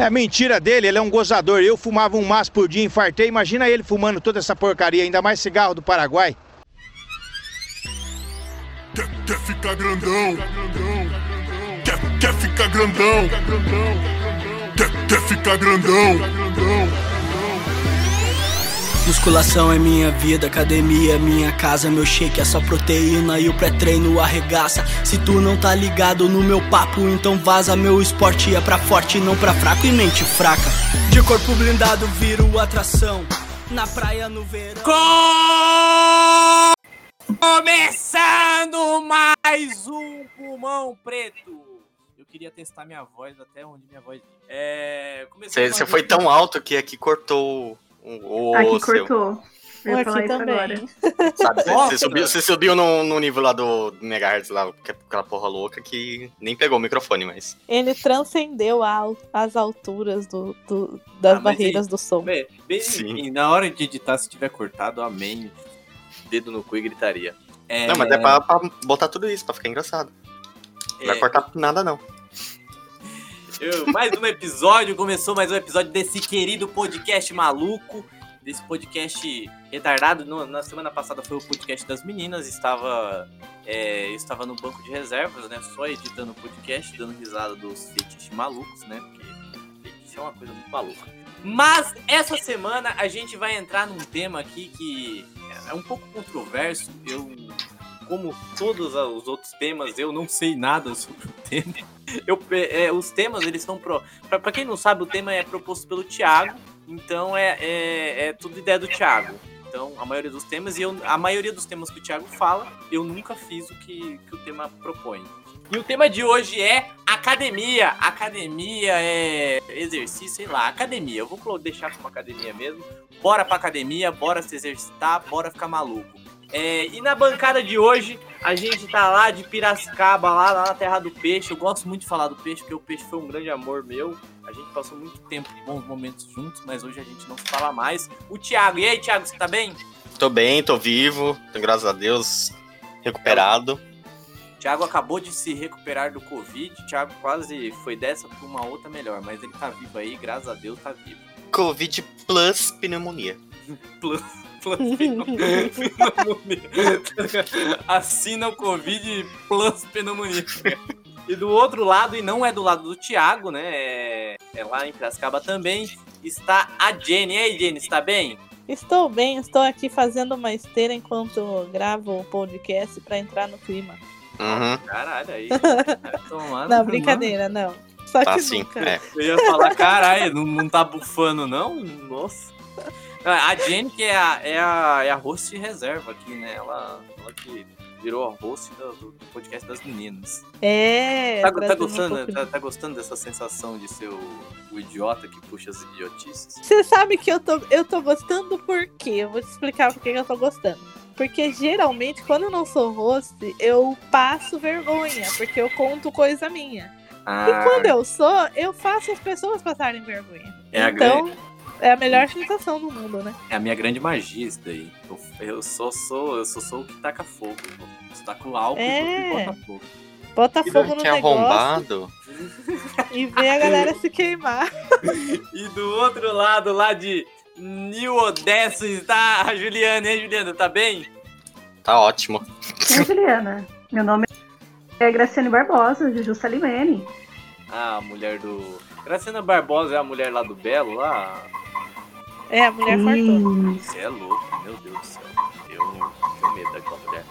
É mentira dele, ele é um gozador. Eu fumava um maço por dia, infartei. Imagina ele fumando toda essa porcaria, ainda mais cigarro do Paraguai. Quer, quer ficar grandão? Quer, quer ficar grandão? Quer, quer ficar grandão? Musculação é minha vida, academia é minha casa, meu shake é só proteína e o pré-treino arregaça. Se tu não tá ligado no meu papo, então vaza. Meu esporte é pra forte, não pra fraco e mente fraca. De corpo blindado, viro atração. Na praia no verão. Começando mais um Pulmão Preto. Eu queria testar minha voz até onde minha voz. É. Você foi tão alto que aqui cortou o, o Aqui seu. cortou. Eu Aqui falar também. agora. Sabe, você, Nossa. subiu, você subiu no, no nível lá do Megahertz, lá, é aquela porra louca que nem pegou o microfone, mas. Ele transcendeu a as alturas do, do- das Ah, barreiras do som. Bem, bem, Sim. e na hora de editar, se tiver cortado, amém. Dedo no cu e gritaria. É, Não, mas é pra, pra botar tudo isso, pra ficar engraçado. Não vai é, cortar nada, não. Mais um episódio, começou mais um episódio desse querido podcast maluco. Desse podcast retardado. No- na semana passada foi o podcast das meninas. Estava, é, estava no banco de reservas, né? Só editando o podcast, dando risada dos fetiches malucos, né? Porque fetiche é uma coisa muito maluca. Mas essa semana a gente vai entrar num tema aqui que é um pouco controverso. Eu, como todos os outros temas, eu não sei nada sobre o tema. Eu, pe- é, os temas, eles são pro. Pra quem não sabe, o tema é proposto pelo Thiago. Então é, é, é tudo ideia do Thiago. Então, a maioria dos temas, e eu, a maioria dos temas que o Thiago fala, eu nunca fiz o que, que o tema propõe. E o tema de hoje é academia. Academia é exercício, sei lá, academia. Eu vou deixar como academia mesmo. Bora pra academia, bora se exercitar, bora ficar maluco. É, e na bancada de hoje, a gente tá lá de Piracicaba, lá, lá na terra do peixe. Eu gosto muito de falar do peixe, porque o peixe foi um grande amor meu. A gente passou muito tempo, bons momentos juntos, mas hoje a gente não se fala mais. O Thiago, e aí, Thiago, você tá bem? Tô bem, tô vivo, graças a Deus, recuperado. Thiago acabou de se recuperar do Covid. Thiago quase foi dessa pra uma outra melhor, mas ele tá vivo aí, graças a Deus tá vivo. Covid plus pneumonia. Plus, plus pneumonia. Assina o Covid plus pneumonia. E do outro lado, e não é do lado do Thiago, né? É, é lá em Piracicaba também, está a Jenny. E aí, Jenny, está bem? Estou bem, estou aqui fazendo uma esteira enquanto gravo o podcast pra entrar no clima. Uhum, Caralho, aí. vai tomar Não, brincadeira, não. Só tá que sim. nunca. É. Eu ia falar, caralho, não, não tá bufando, não? Nossa. A Jenny, que é a, é a, é a host reserva aqui, né? Ela, ela que virou a host do, do podcast das meninas. É. Tá, tá um gostando, pouco tá, tá gostando dessa sensação de ser o, o idiota que puxa as idiotices? Você sabe que eu tô, eu tô gostando por quê? Eu vou te explicar por que eu tô gostando. Porque geralmente, quando eu não sou host, eu passo vergonha, porque eu conto coisa minha. Ah, E quando eu sou, eu faço as pessoas passarem vergonha. É a então, é a melhor sensação do mundo, né? é a minha grande magia isso daí. Eu, eu só sou, eu só sou o que taca fogo. Você taca o álcool É. e bota fogo. Bota fogo no Que negócio arrombado. e vê a galera se queimar. E do outro lado, lá de New Odessa, está a Juliana. E aí, Juliana, tá bem? Tá ótimo. Oi, Juliana. Meu nome é Graciane Barbosa, Juju Salimene. Ah, a mulher do. Graciana Barbosa é a mulher lá do Belo, lá. É, a mulher. Hum, Você é louco, meu Deus do céu. Eu tenho medo daquela mulher.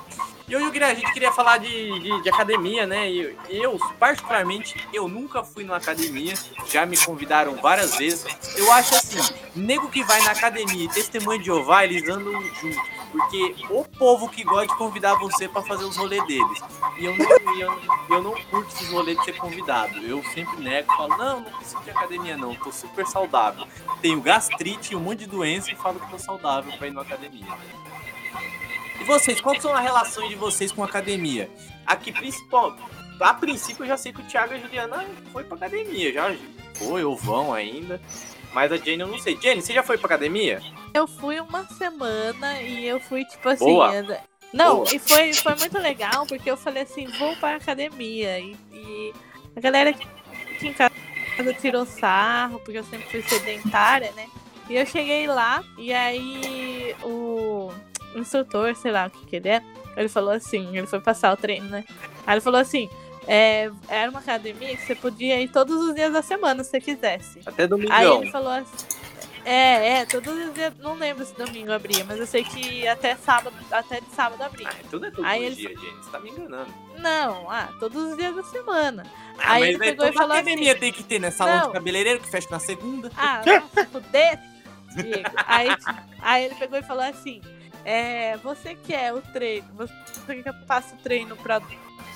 E hoje eu queria- a gente queria falar de, de, de academia, né? E eu, particularmente, eu nunca fui numa academia. Já me convidaram várias vezes. Eu acho assim, nego que vai na academia e testemunha de Jeová, eles andam juntos. Porque o povo que gosta de convidar você pra fazer os rolês deles. E eu não, eu, eu não curto esses rolês de ser convidado. Eu sempre nego, falo, não, não preciso de academia não, tô super saudável. Tenho gastrite um monte de doença e falo que tô saudável pra ir na academia. E vocês, qual são as relações de vocês com a academia? Aqui, principal, a princípio eu já sei que o Thiago e a Juliana foi pra academia, já foi ou vão ainda. Mas a Jenny eu não sei. Jenny, você já foi pra academia? Eu fui uma semana e eu fui, tipo assim. Boa. Não, Boa. e foi, foi muito legal, porque eu falei assim, vou para academia. E, e a galera aqui em casa tirou sarro, porque eu sempre fui sedentária, né? E eu cheguei lá, e aí o instrutor, sei lá o que que ele é, ele falou assim, ele foi passar o treino, né? Aí ele falou assim, é, era uma academia que você podia ir todos os dias da semana, se você quisesse. Até Aí domingão. ele falou assim. É, é, todos os dias. Não lembro se domingo abria, mas eu sei que até sábado, até de sábado abria. Ah, tudo é todo Aí ele- dia, gente. Você tá me enganando. Não, ah, todos os dias da semana. Ah, Aí mas ele é, pegou e toda falou academia assim. tem que ter, né? Salão Não. de cabeleireiro que fecha na segunda. Ah, fuder, Diego. Aí, aí ele pegou e falou assim: é, você quer o treino? Você quer que eu passe o treino pra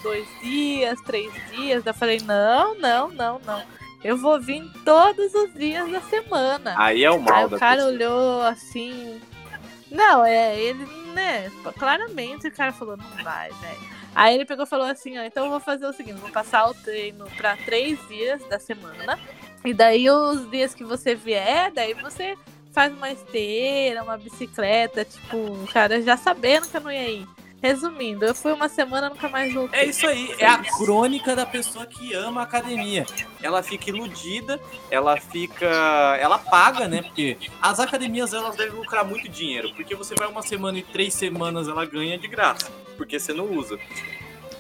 dois dias, três dias? Eu falei: não, não, não, não. Eu vou vir todos os dias da semana. Aí é o Aí mal da o cara pessoa. olhou assim. Não, é, ele, né? Claramente o cara falou, não vai, velho. Aí ele pegou e falou assim, ó, então eu vou fazer o seguinte, vou passar o treino pra três dias da semana. E daí os dias que você vier, daí você faz uma esteira, uma bicicleta, tipo, o cara já sabendo que eu não ia ir. Resumindo, eu fui uma semana nunca mais voltei. É isso aí, é a crônica da pessoa que ama a academia. Ela fica iludida, ela fica. Ela paga, né? Porque as academias elas devem lucrar muito dinheiro. Porque você vai uma semana e três semanas ela ganha de graça. Porque você não usa.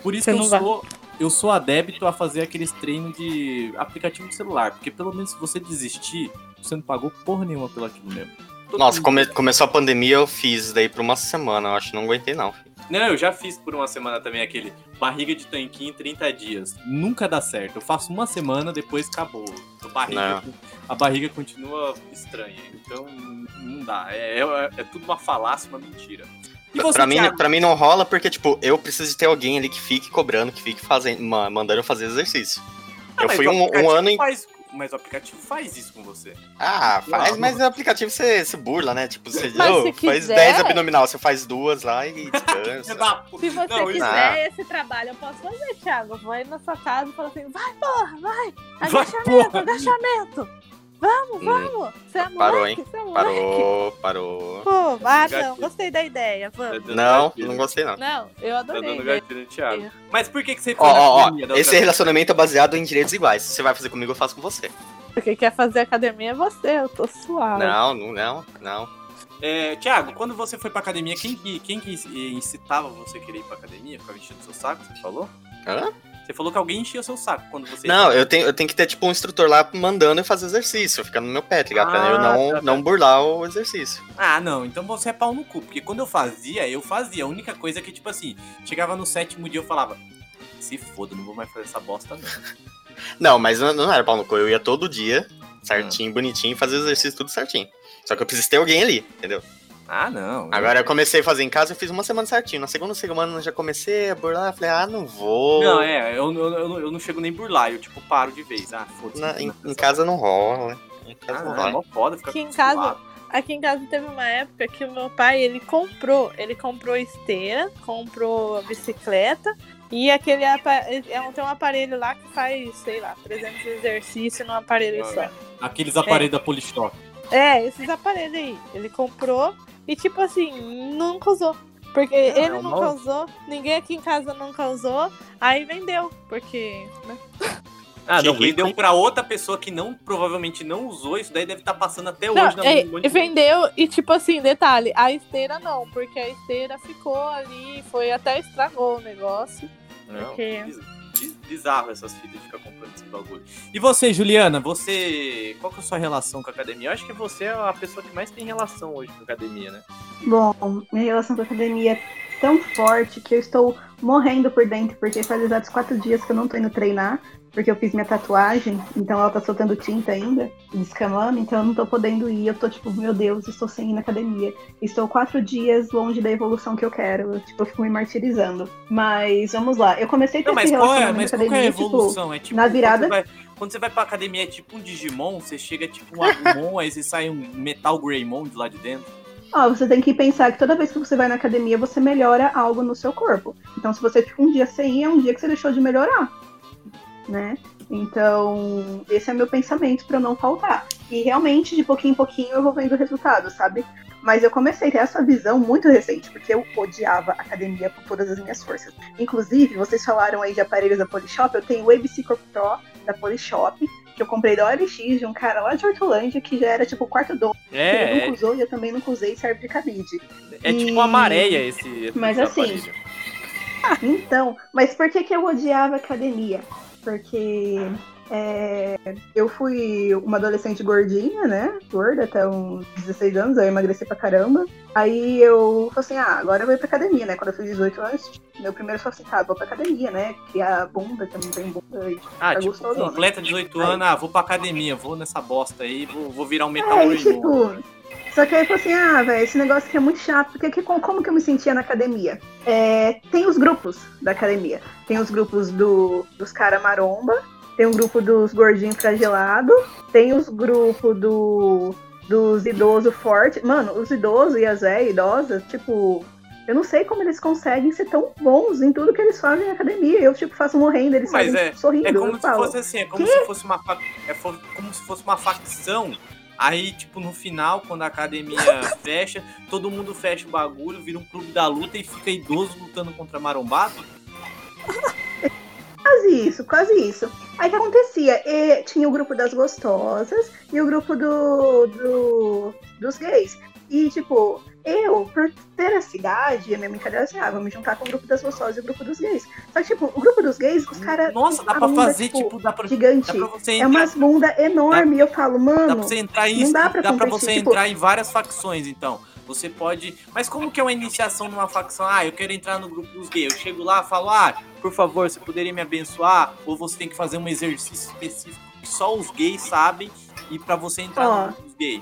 Por isso Você que eu não vai. sou. Eu sou adébito a fazer aqueles treinos de aplicativo de celular. Porque pelo menos se você desistir, você não pagou porra nenhuma pelo aquilo mesmo. Todo Nossa, come- começou a pandemia, eu fiz daí por uma semana. Eu acho que não aguentei, não. Não, eu já fiz por uma semana também aquele barriga de tanquinho em 30 dias. Nunca dá certo. Eu faço uma semana, depois acabou. A barriga, a barriga continua estranha. Então não dá. É, é- é tudo uma falácia, uma mentira. E você, pra, mim, Thiago? pra mim não rola porque, tipo, eu preciso de ter alguém ali que fique cobrando, que fique fazendo, ma- mandando eu fazer exercício. Ah, eu fui um, um aplicativo ano em. Faz, mas o aplicativo faz isso com você. Ah, faz, Não. mas no aplicativo você, você burla, né? Tipo, você Mas se faz quiser- 10 abdominal, você faz duas lá e descansa. Se você Não, quiser esse trabalho, eu posso fazer, Thiago. Eu vou aí na sua casa e falo assim, vai, porra, vai! Vai, Agachamento, porra. agachamento! Vamos, Hum, vamos! Você é parou, moleque, hein? você é. Parou, parou. Pô, ah, não, gostei da ideia, Tá vamos. dando Não, não gostei não. Não, eu Tá adorei. dando né? gatilho no Thiago. Mas por que, que você foi Ó, na ó, esse vez? relacionamento é baseado em direitos iguais. Se você vai fazer comigo, eu faço com você. Porque quer fazer academia é você, eu tô suave. Não, não, não, não. É, Thiago, quando você foi pra academia, quem que, quem que incitava você a querer ir pra academia? Ficava enchendo seu saco, você falou? Hã? Você falou que alguém enchia seu saco quando você Não, eu tenho, eu tenho que ter, tipo, um instrutor lá mandando eu fazer exercício, ficando no meu pé, tá ligado? Pra eu Ah, não, tá, tá. não burlar o exercício. Ah, não, então você é pau no cu. Porque quando eu fazia, eu fazia. A única coisa é que, tipo assim, chegava no sétimo dia eu falava, se foda, não vou mais fazer essa bosta, não. Não, mas não, não era pau no cu, eu ia todo dia, certinho, Ah. bonitinho, fazer exercício tudo certinho. Só que eu preciso ter alguém ali, entendeu? Ah, não. Agora eu comecei a fazer em casa, eu fiz uma semana certinho. Na segunda semana eu já comecei a burlar, falei, ah, não vou. Não, é, eu, eu, eu, não- eu não chego nem burlar, eu tipo paro de vez. Ah, foda-se. Em, em essa casa não rola. Em Ah, casa não não, é rola. mó foda ficar Aqui em casa-. Aqui em casa teve uma época que o meu pai, ele comprou, ele comprou esteira, comprou bicicleta e aquele apa- é, tem um aparelho lá que faz, sei lá, 300 exercícios num aparelho só. Aqueles aparelhos da Polishop. É, esses aparelhos aí. Ele comprou e, tipo assim, nunca usou. Porque ele é um nunca mal- usou, ninguém aqui em casa nunca usou, aí vendeu. Porque. né? Ah, Que não, vendeu pra outra pessoa que não, provavelmente não usou, isso daí deve estar passando até Não, hoje na é, mão vendeu, e tipo assim, detalhe, a esteira não, porque a esteira ficou ali, foi até estragou o negócio. Não, Porque- bizarro essas fitas de ficar comprando esse bagulho. E você, Juliana, você. Qual que é a sua relação com a academia? Eu acho que você é a pessoa que mais tem relação hoje com a academia, né? Bom, minha relação com a academia é tão forte que eu estou morrendo por dentro, porque faz exatos quatro dias que eu não tô indo treinar, porque eu fiz minha tatuagem, então ela tá soltando tinta ainda, descamando, então eu não tô podendo ir. Eu tô tipo, meu Deus, estou sem ir na academia. Estou quatro dias longe da evolução que eu quero. Eu, tipo, eu fico me martirizando. Mas vamos lá. Eu comecei a ter Não, mas esse qual é, mas com a qual é a academia, tipo, evolução? é tipo, na virada- Quando você, vai, quando você vai pra academia, é tipo um Digimon, você chega tipo um Agumon, aí você sai um Metal Greymon de lá de dentro. Ó, você tem que pensar que toda vez que você vai na academia, você melhora algo no seu corpo. Então, se você fica um dia sem ir, é um dia que você deixou de melhorar. Né? Então, esse é meu pensamento pra eu não faltar. E realmente, de pouquinho em pouquinho, eu vou vendo resultados, sabe? Mas eu comecei a ter essa visão muito recente, porque eu odiava academia com todas as minhas forças. Inclusive, vocês falaram aí de aparelhos da Polishop, eu tenho o ABC Corp Pro da Polishop, que eu comprei da OLX de um cara lá de Hortolândia que já era tipo o quarto dono. ele É, nunca usou e eu também nunca usei e serve de cabide. é, é tipo uma maréia esse. Mas esse assim. Então, mas por que, que eu odiava academia? Porque é, eu fui uma adolescente gordinha, né? Gorda até uns 16 anos, aí eu emagreci pra caramba. Aí eu falei assim, ah, agora eu vou ir pra academia, né? Quando eu fiz 18 anos, meu primeiro foi assim, tá, vou pra academia, né? Criar bunda, que não tenho bunda. E, Ah, tá tipo, gostosona. completa 18 Aí. anos, ah, vou pra academia, vou nessa bosta aí, vou, vou virar um É, metal e tipo. Só que aí eu falei assim, ah, velho, esse negócio aqui é muito chato, porque que, como, que eu me sentia na academia? É, tem os grupos da academia. Tem os grupos do, dos cara maromba, tem um grupo dos gordinhos flagelados, tem os grupos do, dos idosos fortes. Mano, os idosos e as velhas idosas, tipo, eu não sei como eles conseguem ser tão bons em tudo que eles fazem na academia. Eu, tipo, faço morrendo, eles Mas fazem é- sorrindo. É como se falo, fosse assim, é como se fosse uma é como se fosse uma facção. Aí, tipo, no final, quando a academia fecha, todo mundo fecha o bagulho, vira um clube da luta e fica idoso lutando contra marombado. Quase isso, quase isso. Aí o que acontecia? E tinha o grupo das gostosas e o grupo do, do- dos gays. E, tipo, eu, por ter a cidade, a minha brincadeira era assim, ah, vou me juntar com o grupo das gostosas e o grupo dos gays. Só que, tipo, o grupo dos gays, os caras. Nossa, dá pra bunda, fazer, tipo, tipo, dá pra, gigante. dá pra você É entrar, umas bunda enorme. E eu falo, dá mano. pra você entrar em não dá pra dá pra você tipo- entrar em várias facções, então. Você pode. Mas como que é uma iniciação numa facção? Ah, eu quero entrar no grupo dos gays. Eu chego lá e falo, ah, por favor, você poderia me abençoar? Ou você tem que fazer um exercício específico que só os gays sabem e pra você entrar Ó. no grupo dos gays.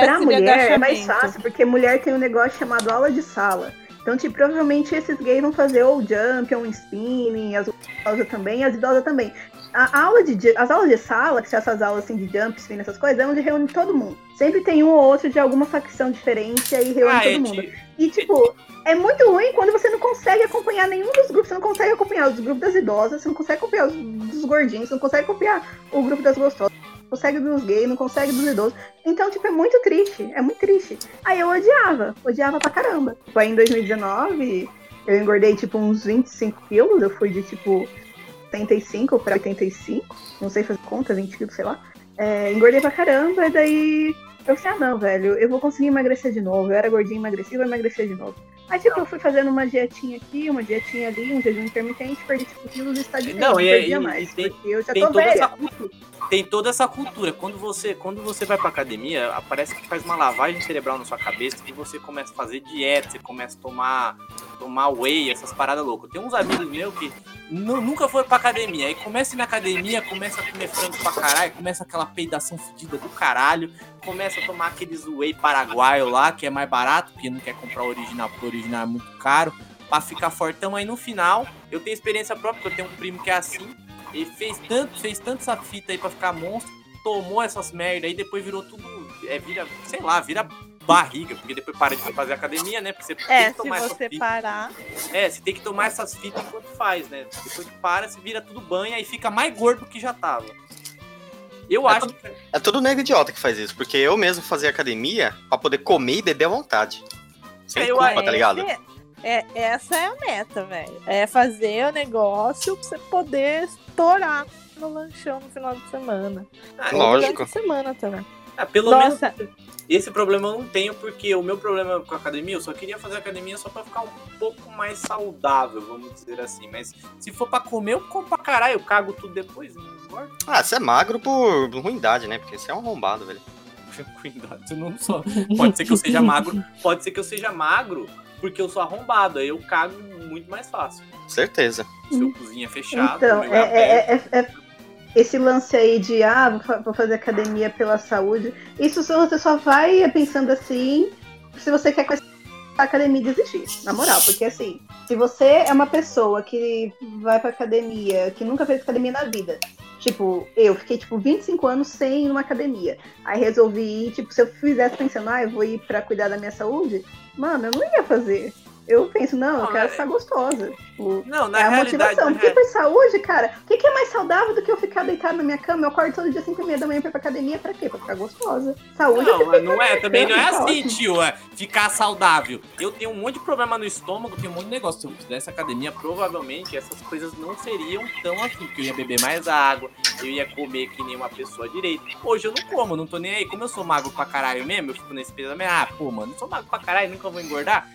Pra Teste de mulher é mais fácil, porque mulher tem um negócio chamado aula de sala. Então, tipo, provavelmente esses gays vão fazer ou jump, ou um spinning, as idosas também, as idosas também. A aula de, as aulas de sala, que são essas aulas assim de jump, spinning, essas coisas, é onde reúne todo mundo. Sempre tem um ou outro de alguma facção diferente, aí reúne Ah, todo é mundo. de- E, tipo, é muito ruim quando você não consegue acompanhar nenhum dos grupos. Você não consegue acompanhar os grupos das idosas, você não consegue acompanhar os dos gordinhos, você não consegue acompanhar o grupo das gostosas, consegue dos gays, não consegue dos idosos. Então, tipo, é muito triste. É muito triste. Aí eu odiava, odiava pra caramba. Tipo, aí em 2019, eu engordei, tipo, uns 25 quilos. Eu fui de, tipo, 75 pra 85. Não sei fazer conta, 20 quilos, sei lá. É, engordei pra caramba, e daí eu falei, ah, não, velho, eu vou conseguir emagrecer de novo. Eu era gordinha, emagreci, vou emagrecer de novo. Aí, tipo, eu fui fazendo uma dietinha aqui, uma dietinha ali, um jejum intermitente, perdi, tipo, quilos estagnei. Não, Não, e- perdia e- mais, e tem- eu já tem tô toda velha. essa cultura. Tem toda essa cultura. Quando você, quando você vai pra academia, parece que faz uma lavagem cerebral na sua cabeça e você começa a fazer dieta, você começa a tomar, tomar whey, essas paradas loucas. Tem uns amigos meus que nu- nunca foram pra academia. Aí começa na academia, começa a comer frango pra caralho, começa aquela peidação fedida do caralho, começa a tomar aqueles whey paraguaio lá, que é mais barato, porque não quer comprar original, porque original é muito caro, pra ficar fortão. Aí no final, eu tenho experiência própria, porque eu tenho um primo que é assim, ele fez tanto, fez tanto essa fita aí pra ficar monstro, tomou essas merda aí, depois virou tudo, é, vira, sei lá, vira barriga, porque depois para de fazer academia, né? Porque você tem É, que se tomar essa você fita. parar. É, você tem que tomar essas fitas enquanto faz, né? Depois que para, você vira tudo banha e fica mais gordo que já tava. Eu É acho tudo- que. É todo nego idiota que faz isso, porque eu mesmo fazia academia pra poder comer e beber à vontade. Sem É, eu- culpa, tá ligado? Esse- É, essa é a meta, velho. É fazer o negócio pra você poder estourar no lanchão no final de semana. Ah, Lógico. Semana também. Ah, pelo Nossa, menos esse problema eu não tenho, porque o meu problema com a academia, eu só queria fazer academia só pra ficar um pouco mais saudável, vamos dizer assim. Mas se for pra comer, eu como pra caralho, eu cago tudo depois, não importa. Ah, você é magro por ruindade, né? Porque você é um arrombado, velho. Cuidado, você não só. Pode ser que eu seja magro, pode ser que eu seja magro porque eu sou arrombado, aí eu cago muito mais fácil. Certeza. Se eu cozinha fechado, Então, é, é- é- é- esse lance aí de, ah, vou, fa- vou fazer academia pela saúde, isso você só vai pensando assim se você quer com a academia desistir, na moral, porque assim, se você é uma pessoa que vai pra academia, que nunca fez academia na vida, tipo, eu fiquei, tipo, 25 anos sem ir numa academia, aí resolvi ir, tipo, se eu fizesse pensando, ah, eu vou ir pra cuidar da minha saúde, mano, eu não ia fazer. Eu penso, não, eu Não, quero é- ficar gostosa. Tipo, Não, na é a motivação. na Porque rea- por saúde, cara, o que, que é mais saudável do que eu ficar deitado na minha cama? Eu acordo todo dia 5 e meia da manhã pra ir pra academia, pra quê? Pra ficar gostosa. Saúde é Não, mas não é, também não é tá assim, tio, é ficar saudável. Eu tenho um monte de problema no estômago, tenho um monte de negócio. Se eu fizesse academia, provavelmente essas coisas não seriam tão assim, porque eu ia beber mais água, eu ia comer que nem uma pessoa direito. Hoje eu não como, não tô nem aí. Como eu sou magro pra caralho mesmo, eu fico nesse pensamento, ah, pô, mano, eu sou magro pra caralho, nunca vou engordar.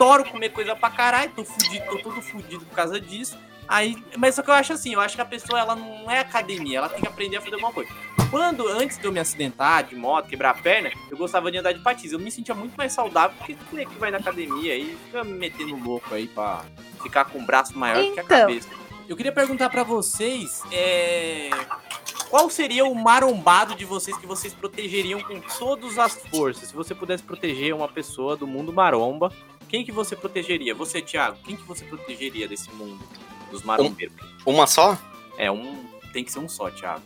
Adoro comer coisa pra caralho, tô fudido, tô todo fudido por causa disso. Aí, mas só que eu acho assim, eu acho que a pessoa ela não é academia, ela tem que aprender a fazer alguma coisa. Quando, antes de eu me acidentar de moto, quebrar a perna, eu gostava de andar de patins. Eu me sentia muito mais saudável porque tu é que vai na academia e fica me metendo louco aí pra ficar com o braço maior do que a Então. cabeça. Eu queria perguntar pra vocês, é... Qual seria o marombado de vocês que vocês protegeriam com todas as forças? Se você pudesse proteger uma pessoa do mundo maromba, quem que você protegeria? Você, Thiago, quem que você protegeria desse mundo dos marombeiros? Uma só? É, um... Tem que ser um só, Thiago.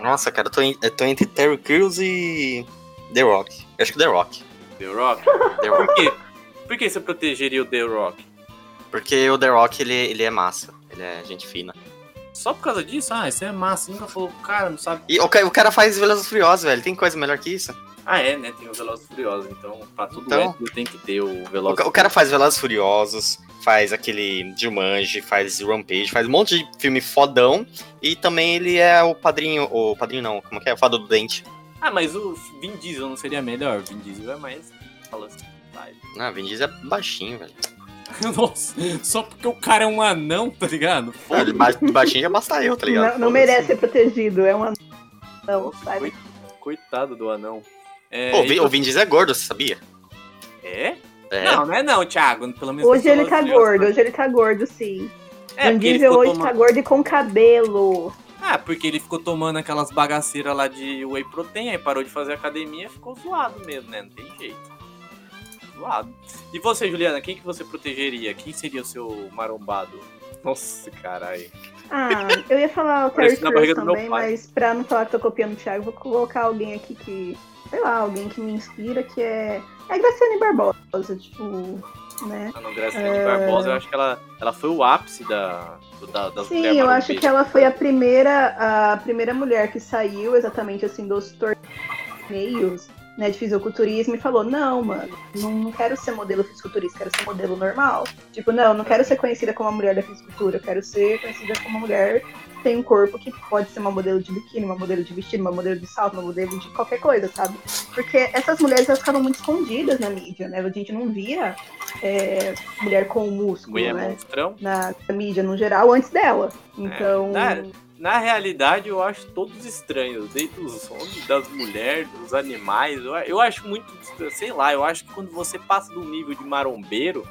Nossa, cara, eu tô, eu tô entre Terry Crews e The Rock. Eu acho que The Rock. The Rock? The Rock. Por quê? Por que você protegeria o The Rock? Porque o The Rock, ele, ele é massa. Ele é gente fina. Só por causa disso? Ah, isso é massa. Nunca falou, cara, não sabe. E o, ca- o cara faz Velozes Furiosos, velho. Tem coisa melhor que isso? Ah, é, né? Tem o Velozes Furiosos. Então, pra tudo Então- hétero tem que ter o O, Velozes ca- o cara faz Velozes Furiosos, faz aquele Jumanji, faz Rampage, faz um monte de filme fodão. E também ele é o padrinho, o padrinho não, como que é? O fado do dente. Ah, mas o Vin Diesel não seria melhor? Vin Diesel é mais. Fala assim. Ah, Vin Diesel é baixinho, velho. Nossa, só porque o cara é um anão, tá ligado? De ba- de baixinho já basta eu, tá ligado? Não, não merece ser protegido, é uma. Não, Nossa, sai coi- coitado do anão. É, Pô, o Vin- e- o Vin Diesel é gordo, você sabia? é? É. Não, não é não, Thiago. Pelo menos Hoje ele tá e Furiosos, gordo, hoje ele tá gordo, sim. É, Vin ele Diesel hoje tomando- tá gordo e com cabelo. Ah, porque ele ficou tomando aquelas bagaceiras lá de whey protein, aí parou de fazer academia ficou zoado mesmo, né? Não tem jeito. Zoado. E você, Juliana, quem que você protegeria? Quem seria o seu marombado? Nossa, caralho. Ah, eu ia falar o Terry Crews também, mas pra não falar que tô copiando o Thiago, vou colocar alguém aqui que, sei lá, alguém que me inspira, que é, é a Graciane Barbosa, tipo, né? A não Graciane É. Barbosa, eu acho que ela, ela foi o ápice da, da, das Sim, eu acho que ela foi a primeira, a primeira mulher que saiu exatamente assim dos torneios né, de fisiculturismo e falou, não, mano, não quero ser modelo fisiculturista, quero ser modelo normal. Tipo, não, não quero ser conhecida como a mulher da fisicultura, eu quero ser conhecida como uma mulher que tem um corpo que pode ser uma modelo de biquíni, uma modelo de vestido, uma modelo de salto, uma modelo de qualquer coisa, sabe? Porque essas mulheres elas ficavam muito escondidas na mídia, né? A gente não via é, mulher com músculo, Mulher né? monstrão. Na mídia no geral antes dela. Então. na- Na realidade, eu acho todos estranhos, desde os homens, das mulheres, dos animais. Eu, eu acho muito, sei lá, eu acho que quando você passa do nível de marombeiro,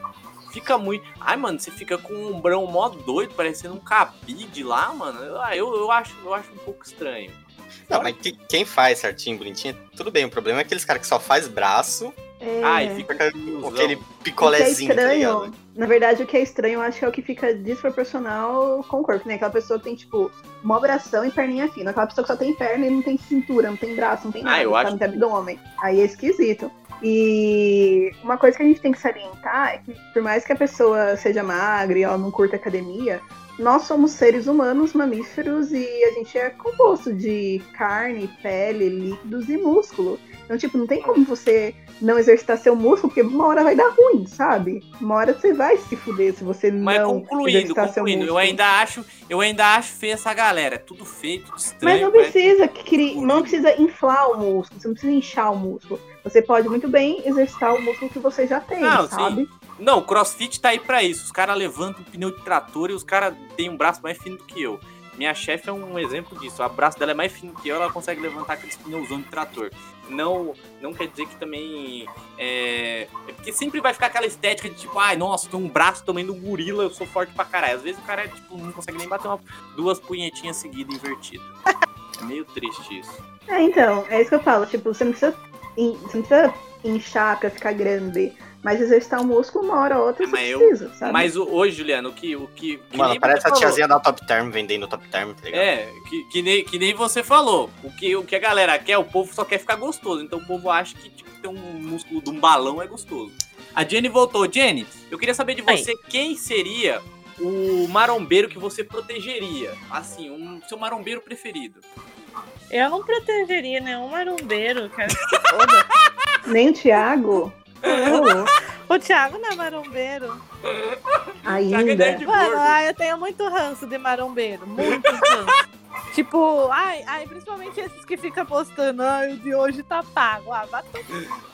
fica muito. Ai, mano, você fica com um ombrão mó doido, parecendo um cabide lá, mano. Eu, eu, eu, acho, eu acho um pouco estranho. Não, mas que- quem faz certinho, bonitinho, tudo bem. O problema é aqueles caras que só faz braço, É... Ai, fica com aquele O que é picolézinho, tá estranho, ligado? na verdade, o que é estranho, eu acho que é o que fica desproporcional com o corpo, né? Aquela pessoa que tem, tipo, mó abração e perninha fina. Aquela pessoa que só tem perna e não tem cintura, não tem braço, não tem Ah, nada, eu sabe? acho Não tem abdômen. Aí é esquisito. E uma coisa que a gente tem que salientar é que, por mais que a pessoa seja magra e ela não curta academia, nós somos seres humanos, mamíferos, e a gente é composto de carne, pele, líquidos e músculo. Então, tipo, não tem como você não exercitar seu músculo, porque uma hora vai dar ruim, sabe? Uma hora você vai se fuder se você Mas não concluindo, exercitar seu concluindo, eu músculo. ainda acho, eu ainda acho feio essa galera. É tudo feio, tudo estranho. Mas não precisa, cri- não precisa inflar o músculo, você não precisa inchar o músculo. Você pode muito bem exercitar o músculo que você já tem, Não, sabe? Não, o crossfit tá aí pra isso. Os caras levantam um pneu de trator e os caras têm um braço mais fino do que eu. Minha chefe é um exemplo disso. O braço dela é mais fino que eu, ela consegue levantar aqueles pneuzão de trator. Não, não quer dizer que também. É... é porque sempre vai ficar aquela estética de tipo, ai, nossa, tem um braço também do gorila, eu sou forte pra caralho. Às vezes o cara tipo, não consegue nem bater uma, duas punhetinhas seguidas invertidas. É meio triste isso. É, então, é isso que eu falo. Tipo, você não precisa, você não precisa inchar pra ficar grande. Mas exercitar o músculo, uma hora ou outra, É, você mas eu- precisa, sabe? Mas o- hoje, Juliano, o que. O que, que Mano, parece você a falou. tiazinha da Top Term vendendo Top Term, tá ligado? É, que, que, nem, que nem você falou. O que, o que a galera quer, o povo só quer ficar gostoso. Então o povo acha que tipo, ter um músculo de um balão é gostoso. A Jenny voltou. Jenny, eu queria saber de você quem seria o marombeiro que você protegeria. Assim, um seu marombeiro preferido. Eu não protegeria nenhum marombeiro, foda. Nem o Thiago. O Thiago não é marombeiro. Ainda. Mano, ai, eu tenho muito ranço de marombeiro. Muito ranço. Tipo, ai, ai, principalmente esses que ficam postando, ai, o de hoje tá pago. Ah, vai.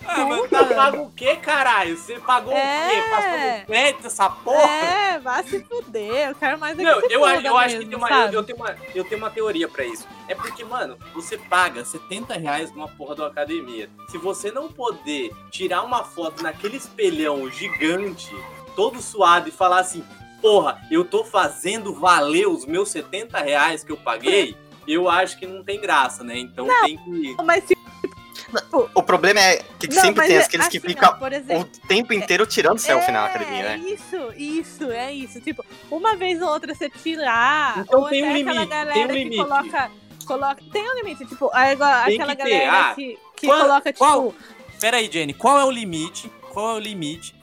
Ah, mas tá pago o quê, caralho? Você pagou É. o quê? Passou no crédito essa porra? É, vai se fuder. Eu quero mais é Não, eu, eu acho que mesmo, tem uma, eu, eu tenho uma, eu tenho uma teoria pra isso. É porque, mano, você paga 70 reais numa porra de uma academia. Se você não poder tirar uma foto naquele espelhão gigante, todo suado, e falar assim, porra, eu tô fazendo valer os meus 70 reais que eu paguei, eu acho que não tem graça, né? Então tem que. Mas se O problema é que Não, sempre tem é aqueles que assim, ficam por exemplo, o tempo inteiro tirando selfie na academia, É, né? Isso, isso, é isso. Tipo, uma vez ou outra você tirar. Então ou tem um aquela limite, galera tem um que limite. coloca. coloca tem um limite, tipo, aí agora Tem aquela que galera ah, que, que qual- coloca, tipo. qual- Pera aí, Jenny, qual é o limite? Qual é o limite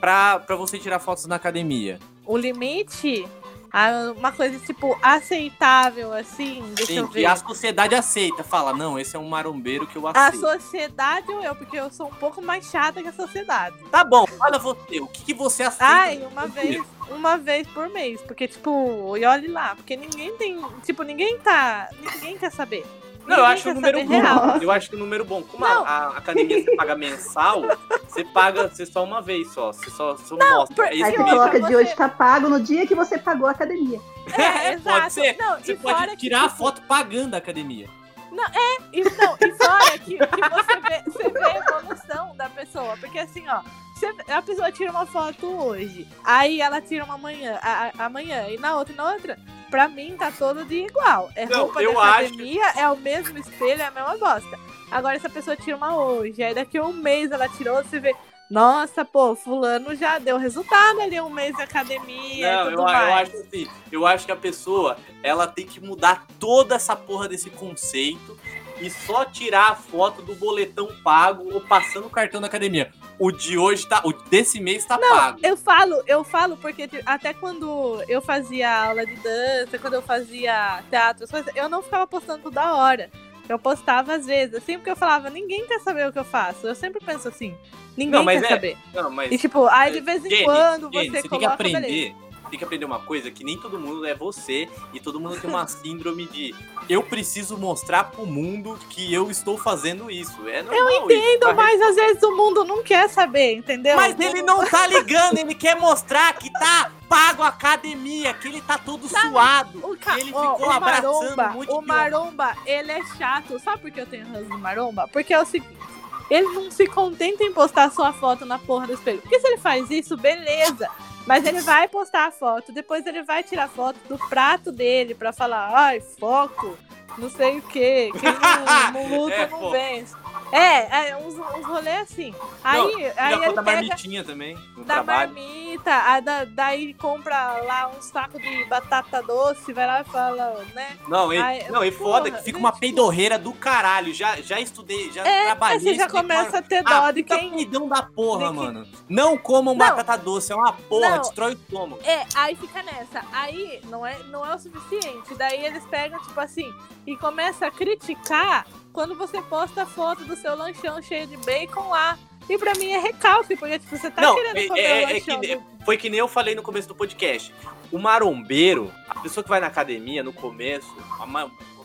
pra, pra você tirar fotos na academia? O limite. ah, Uma coisa, tipo, aceitável, assim. Deixa eu Sim, ver. que a sociedade aceita. Fala, não, esse é um marombeiro que eu A aceito. sociedade ou eu, porque eu sou um pouco mais chata que a sociedade. Tá bom, olha você, o que, que você aceita? Ai, uma vez, uma vez por mês, porque tipo, e olhe lá, porque ninguém tem, tipo, ninguém tá, ninguém quer saber. Não, eu acho o número bom. real. Eu acho que o número bom. Como a, Não. a academia você paga mensal, você paga você só uma vez só. Você só, só Não, mostra. por- É Aí isso você Sim, mesmo. coloca de hoje tá pago no dia que você pagou a academia. É, pode exato. ser. Não, Você e pode tirar que, a foto pagando a academia. E, não, e fora que, que você, vê, você vê a evolução da pessoa. Porque assim, ó, a pessoa tira uma foto hoje, aí ela tira uma a- a- amanhã, e na outra e na outra. Pra mim tá todo dia igual. É Não, roupa eu da acho- academia, é o mesmo espelho, é a mesma bosta. Agora, se a pessoa tira uma hoje, aí daqui a um mês ela tirou, você vê. Nossa, pô, fulano já deu resultado ali um mês de academia Não, eu, eu acho assim. Eu acho que a pessoa ela tem que mudar toda essa porra desse conceito e só tirar a foto do boletão pago ou passando o cartão da academia. O de hoje tá. O desse mês tá pago. Eu falo, eu falo porque até quando eu fazia aula de dança, quando eu fazia teatro, as coisas, eu não ficava postando toda hora. Eu postava às vezes, assim, porque eu falava, ninguém quer saber o que eu faço. Eu sempre penso assim, ninguém Não, quer é- saber. Não, mas. E tipo, aí de vez em Jenny, quando Jenny, você você tem que coloca, aprender. beleza. Tem que aprender uma coisa que nem todo mundo é você e todo mundo tem uma síndrome de eu preciso mostrar pro mundo que eu estou fazendo isso. É normal Eu entendo, isso, mas às vezes o mundo não quer saber, entendeu? Mas ele não tá ligando, ele quer mostrar que tá pago a academia, que ele tá todo suado. O, ca... Ele ficou o abraçando Maromba, de o Maromba, ele é chato. Sabe por que eu tenho ranço do Maromba? Porque é o seguinte, ele não se contenta em postar sua foto na porra do espelho. Porque se ele faz isso, beleza. Mas ele vai postar a foto, depois ele vai tirar foto do prato dele pra falar, ai, foco, não sei o quê, quem não, não luta É, não foco. vence. É, é uns, uns rolês assim. Aí, Não, aí ele da marmitinha também, da trabalho. marmita, a da, daí compra lá um saco de batata doce, vai lá e fala, né? Não, e, Ai, não, e foda que fica uma tipo- peidorreira do caralho. Já, já estudei, já É, trabalhei. aí você já começa com- a ter dó Ah, de quem. peidão da porra, que- mano. Não comam Não. batata doce, é uma porra, Não. destrói o estômago. É, aí fica nessa. Aí não é, não é o suficiente. Daí eles pegam, tipo assim, e começam a criticar quando você posta a foto do seu lanchão cheio de bacon lá. E pra mim é recalque, porque tipo, você tá Não, querendo é- comer é- o é lanchão que- do- Foi que nem eu falei no começo do podcast. O marombeiro, a pessoa que vai na academia no começo, a,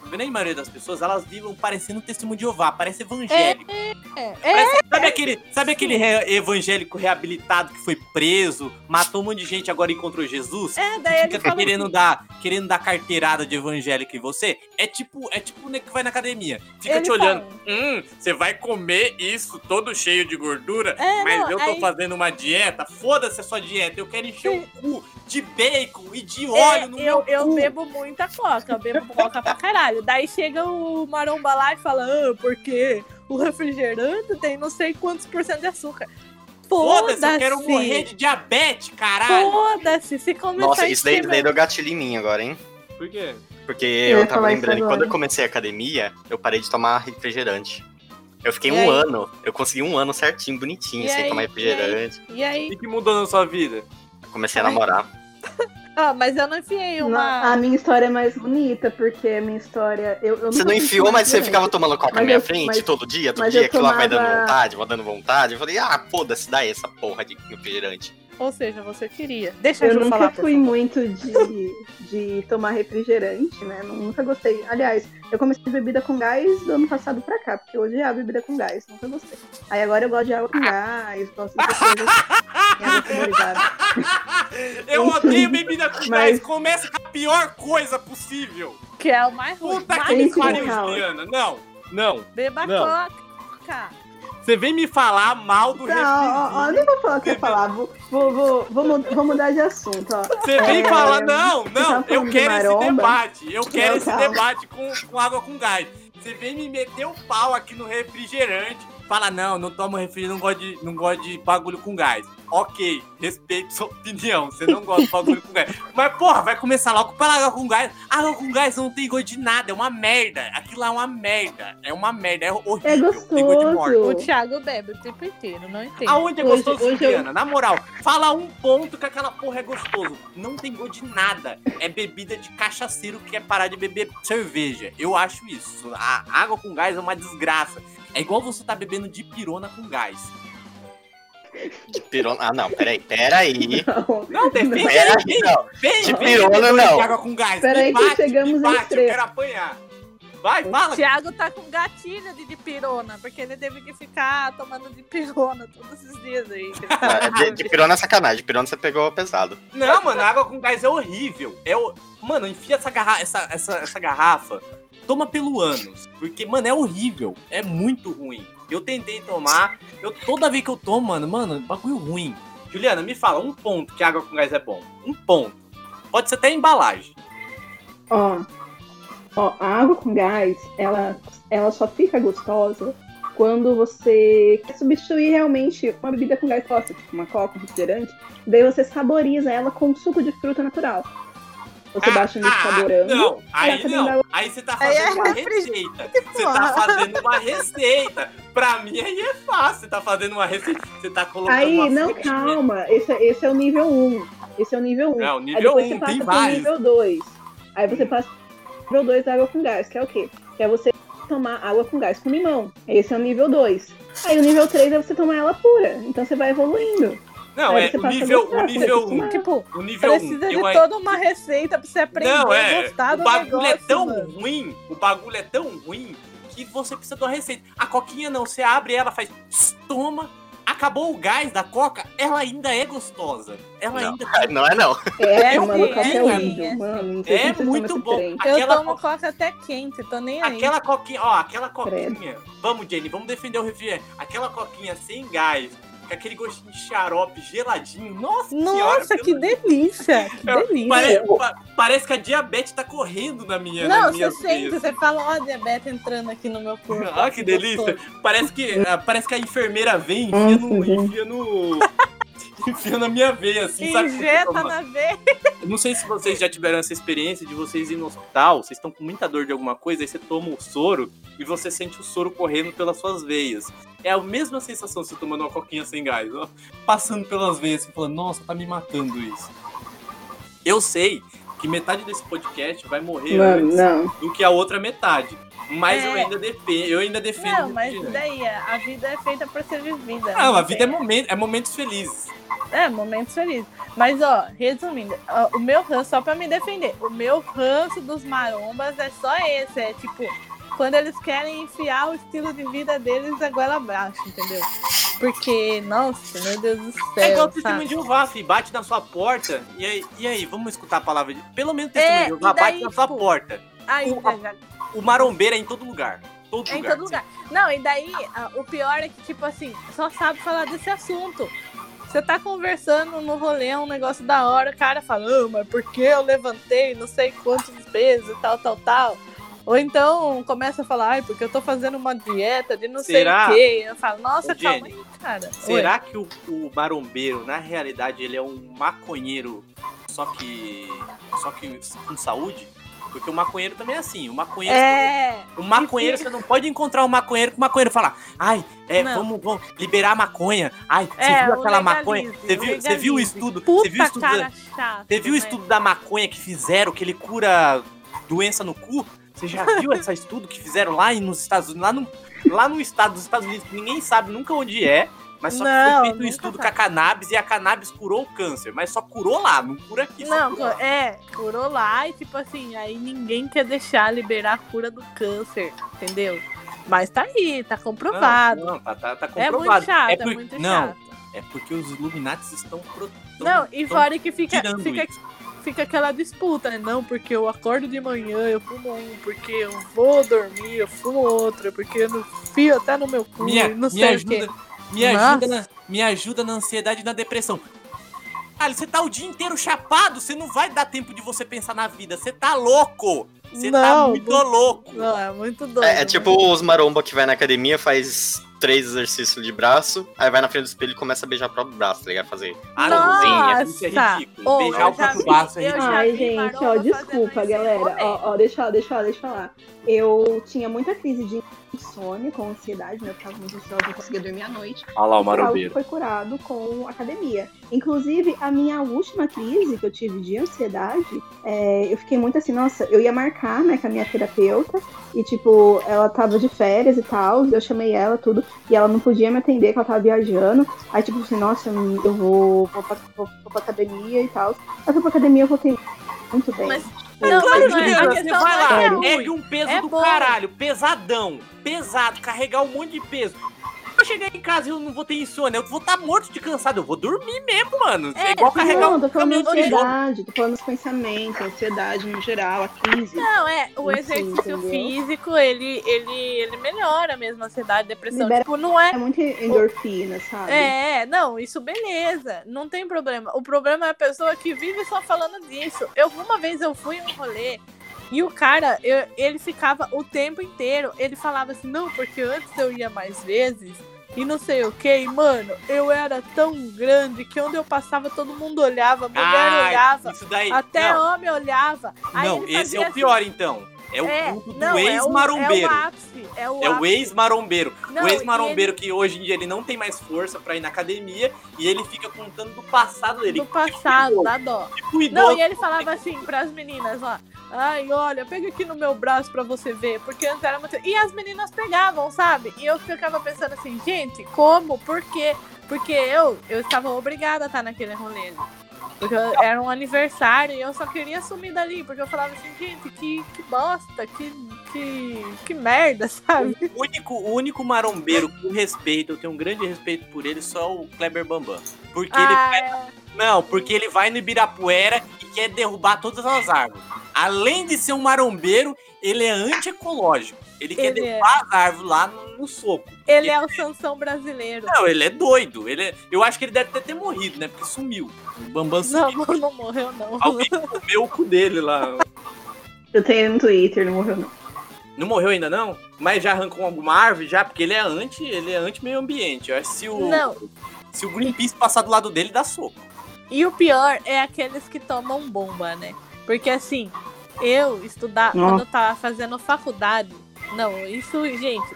a grande maioria das pessoas, elas vivem parecendo um testemunho de Jeová, parece evangélico. É, é, Parece- sabe aquele, sabe aquele re- evangélico reabilitado que foi preso, matou um monte de gente, agora encontrou Jesus? é, daí ele Fica querendo assim, dar, querendo dar carteirada de evangélico em você? É tipo, é tipo o nego que vai na academia. Fica Ele te olhando. fala. Hum, você vai comer isso todo cheio de gordura? É, mas não, eu tô aí- fazendo uma dieta. Foda-se a sua dieta. Eu quero encher o cu de bacon e de É, óleo no eu, meu eu cu. bebo muita coca, eu bebo coca pra caralho. Daí chega o maromba lá e fala, ah, porque o refrigerante tem não sei quantos por cento de açúcar. Foda-se, Foda-se. eu quero morrer de diabetes, caralho. Foda-se, se começar Nossa, a isso daí, daí deu gatilho em mim agora, hein? Por quê? Porque Eu eu, tava lembrando que quando eu comecei a academia, eu parei de tomar refrigerante. Eu fiquei E um aí? ano. Eu consegui um ano certinho, bonitinho, E sem aí? tomar refrigerante. E aí? O que mudou na sua vida? Comecei a namorar. Ó, mas eu não enfiei Na- uma. a minha história é mais bonita, porque a minha história. Eu, eu Você não enfiou, mas você ficava tomando coca na minha eu- frente mas- todo dia, todo dia, eu aquilo lá vai dando tomava- vontade, vai dando vontade. Eu falei, ah, foda-se, dá essa porra de refrigerante. Ou seja, você queria. Deixa a Eu Ju nunca falar, por fui favor. muito de, de tomar refrigerante, né? Nunca gostei. Aliás, eu comecei bebida com gás do ano passado pra cá, porque eu odiava bebida com gás. Nunca gostei. Aí agora eu gosto de água com gás, gosto de coisas. Eu odeio bebida com Mas- gás. Começa com a pior coisa possível. Que é o mais ruim. Puta Mais que pariu. Juliana. Não, não. Beba Não. coca. Você vem me falar mal do Não, ó, ó, nem vou falar o que eu falar. Vou, vou, vou, vou, mu- vou mudar de assunto, ó. Você vem É, falar, não, não, tava eu falando de quero esse debate. Eu quero Não, esse calma. debate com, com água com gás. Você vem me meter o pau aqui no refrigerante. Fala, não, não tomo refrigerante, não gosto de, não gosto de bagulho com gás. Ok, respeito sua opinião. Você não gosta de bagulho com gás. Mas, porra, vai começar logo pela água com gás. Água com gás não tem gosto de nada, é uma merda. Aquilo lá é uma merda. É uma merda, é horrível. É Tem gosto de morte. O gostoso. Thiago bebe o tempo inteiro, não entendo. Aonde é gostoso, hoje eu- Juliana? Na moral, fala um ponto que aquela porra é gostoso. Não tem gosto de nada. É bebida de cachaceiro que quer parar de beber cerveja. Eu acho isso. A água com gás é uma desgraça. É igual você tá bebendo de pirona com gás. De pirona. Ah, não, peraí, peraí. Não. Não, defende Peraí, vem, não. vem, De vem, pirona, não. de água com gás. Peraí que bate, chegamos me ao bate, eu quero apanhar. Vai, fala. O Thiago tá com gatilho de dipirona, porque ele teve que ficar tomando dipirona todos esses dias aí. Ah, De, de pirona é sacanagem, de pirona você pegou pesado. Não, mano, a água com gás é horrível. É o... Mano, enfia essa, garra... essa, essa, essa garrafa, toma pelo ânus. Porque, mano, é horrível. É muito ruim. Eu tentei tomar, eu toda vez que eu tomo, mano, mano, bagulho ruim. Juliana, me fala um ponto que água com gás é bom. Um ponto. Pode ser até embalagem. Ó, ó, a água com gás, ela, ela só fica gostosa quando você quer substituir realmente uma bebida com gás posta, tipo uma coca, um refrigerante, daí você saboriza ela com suco de fruta natural. Você baixa no liquidificadorando. Ah, não, aí não. da- Aí você tá é fazendo uma receita. Você tá fazendo uma receita. Pra mim aí é fácil. Você tá fazendo uma receita. Você tá colocando Aí, uma não, calma. Esse, é- esse é o nível 1. Esse é o nível 1. Não, Aí nível depois 1, você passa tem pro vários. nível 2. Aí você passa pro nível 2 da água com gás, que é o quê? Que é você tomar água com gás com limão. Esse é o nível 2. Aí o nível 3 é você tomar ela pura. Então você vai evoluindo. Não, é o a nível, gostar, o você nível. 1. Tipo, O nível 1. precisa de eu, toda uma receita pra você aprender Não, a é. gostar O do bagulho negócio, é tão mano. ruim. O bagulho é tão ruim que você precisa de uma receita. A coquinha não, você abre ela, faz. Toma. Acabou o gás da coca, ela ainda é gostosa. Ela Não, ainda não é não. É, É mano, é é horrível. é Mano, É muito bom. trem. Eu Aquela tomo coca- coca até quente, tô nem aí. Aquela coquinha, ó, aquela coquinha. Vamos, Jenny, vamos defender o refrigerante. Aquela coquinha sem gás, com aquele gostinho de xarope geladinho. Nossa, senhora, Nossa, pelo que delícia! Que Eu- delícia! Pare- pa- parece que a diabetes tá correndo na minha Não, na você minha sente, você fala, ó, diabetes entrando aqui no meu corpo. Ah, que delícia. gostoso. Parece que, ah, parece que a enfermeira vem e enfia no. Enfia no. enfia na minha veia, assim, sabe? Injeta na veia. Eu não sei se vocês já tiveram essa experiência de vocês ir no hospital, vocês estão com muita dor de alguma coisa, aí você toma o soro e você sente o soro correndo pelas suas veias. É a mesma sensação você tomando uma coquinha sem gás, ó, passando pelas veias, assim, falando, nossa, tá me matando isso. Eu sei que metade desse podcast vai morrer Mano, antes não. do que a outra metade. Mas É. eu ainda defendo, eu ainda defendo. Não, mas refrigerante. daí, a vida é feita pra ser vivida. Não, a vida é, momento, é momentos felizes. É, momentos felizes. Mas, ó, resumindo, ó, o meu ranço, só pra me defender, o meu ranço dos marombas é só esse. É tipo, quando eles querem enfiar o estilo de vida deles a goela abaixo, entendeu? Porque, nossa, meu Deus do céu. É igual testemunho sabe? de Jeová, fi, bate na sua porta. E aí, e aí, vamos escutar a palavra de. Pelo menos É, testemunho de Jeová, daí, bate na sua tipo, porta. Ainda, o- já O marombeiro é em todo lugar. Todo É em lugar. todo lugar. Não, e daí o pior é que, tipo assim, só sabe falar desse assunto. Você tá conversando no rolê, um negócio da hora, o cara fala, ah, mas por que eu levantei não sei quantos pesos e tal, tal, tal. Ou então começa a falar, ai, porque eu tô fazendo uma dieta de não Será? sei o quê. Eu falo, nossa, Ô, calma Jenny, aí, cara. Será que o, o marombeiro, na realidade, ele é um maconheiro, só que. só que com saúde? Porque o maconheiro também é assim. O maconheiro, É. o maconheiro você não pode encontrar um maconheiro que o maconheiro falar, ai, é, vamos, vamos liberar a maconha. Ai, você É, viu aquela legalize, maconha? Você viu, você viu o estudo? Puta você viu o estudo da- cara chato. Você viu o né? estudo da maconha que fizeram, que ele cura doença no cu? Você já viu esse estudo que fizeram lá nos Estados Unidos? Lá no, lá no estado dos Estados Unidos, que ninguém sabe nunca onde é, mas só que Não, foi feito um estudo com sabe. a cannabis e a cannabis curou o câncer, mas só curou lá, não cura aqui. Não, cura lá. é, curou lá e tipo assim, aí ninguém quer deixar liberar a cura do câncer, entendeu? Mas tá aí, tá comprovado. Não, não, tá, tá, tá é comprovado. muito chato, é, por- muito não, chato. é porque os Illuminatis estão... Pro, Não, e fora que fica, fica, fica aquela disputa, né? Não, porque eu acordo de manhã, eu fumo um, porque eu vou dormir, eu fumo outro, porque eu não fio até no meu cu, me, e não sei o quê. ajuda, me ajuda, na, me ajuda na ansiedade e na depressão. Cara, você tá o dia inteiro chapado, você não vai dar tempo de você pensar na vida. Você tá louco. Você tá Não, muito não- louco. Não, é muito doido. É, é tipo os maromba que vai na academia, faz três exercícios de braço, aí vai na frente do espelho e começa a beijar o próprio braço, tá ligado? Fazer. Ah, não, isso é ridículo. Ô, Beijar o próprio vi- braço é ridículo. Ai, gente, ó, desculpa, galera. Ó, ó, deixa, eu- deixa, eu- deixa eu falar. Eu tinha muita crise de insônia, com ansiedade, né? Eu ficava muito ansiosa, não conseguia dormir à noite. Olha lá o algo que foi curado com academia. Inclusive, a minha última crise que eu tive de ansiedade, é, eu fiquei muito assim, nossa, eu ia marcar, né, com a minha terapeuta, e tipo, ela tava de férias e tal, eu chamei ela, tudo, e ela não podia me atender, que ela tava viajando. Aí, tipo assim, nossa, eu vou, vou, pra, vou, vou pra academia e tal. Aí eu fui pra academia, eu voltei muito bem. Mas- Não, não é- a Você questão vai lá, é ruim. ergue um peso É do bom. caralho, pesadão, pesado, carregar um monte de peso. Eu chegar em casa e eu não vou ter insônia, eu vou estar morto de cansado, eu vou dormir mesmo, mano. É, É, igual carregar Não, um tô falando de ansiedade, tô falando dos pensamentos, ansiedade no geral, a crise. Não, é, o Assim, exercício entendeu? físico, ele, ele, ele melhora mesmo a ansiedade, depressão. Libera- Tipo, não é É muito endorfina, sabe? É, não, isso beleza, não tem problema. O problema é a pessoa que vive só falando disso. Eu uma vez eu fui em um rolê e o cara, eu- ele ficava o tempo inteiro, ele falava assim, não, porque antes eu ia mais vezes e não sei o que, e mano, eu era tão grande que onde eu passava todo mundo olhava, mulher Ah, olhava, isso daí. até não, homem olhava. Não ele esse é o assim, pior então. É o é, culto do é o- ex-marombeiro. É o ápice, é o É o ex-marombeiro. O ex-marombeiro que hoje em dia ele não tem mais força pra ir na academia e ele fica contando do passado dele. do passado, dá dó. Tipo, Não, e ele falava assim pras meninas lá. Ai, olha, pega aqui no meu braço pra você ver. Porque antes era muito. E as meninas pegavam, sabe? E eu ficava pensando assim, gente, como? Por quê? Porque eu, eu estava obrigada a estar naquele rolê. Porque era um aniversário e eu só queria sumir dali. Porque eu falava assim, gente, que, que bosta, que, que, que merda, sabe? O único, o único marombeiro eu respeito, eu tenho um grande respeito por ele, só o Kleber Bambam. Porque ele Ah, é. Não, porque ele vai no Ibirapuera e quer derrubar todas as árvores. Além de ser um marombeiro, ele é antiecológico. Ele, quer Ele é. derrubar as árvores lá no, no soco. Ele é o Sansão brasileiro. Não, ele é doido. Ele é- Eu acho que ele deve até ter morrido, né? Porque sumiu. O Bambam Não, sumiu. não, não morreu, não. Alguém comeu o cu dele lá. Eu tenho ele no Twitter, não morreu não. Não morreu ainda não? Mas já arrancou alguma árvore já? Porque ele é anti, ele é anti meio ambiente. Eu acho que se o, Não. se o Greenpeace passar do lado dele, dá soco. E o pior é aqueles que tomam bomba, né? Porque assim, eu estudar, Nossa. quando eu tava fazendo faculdade. Não, isso, gente.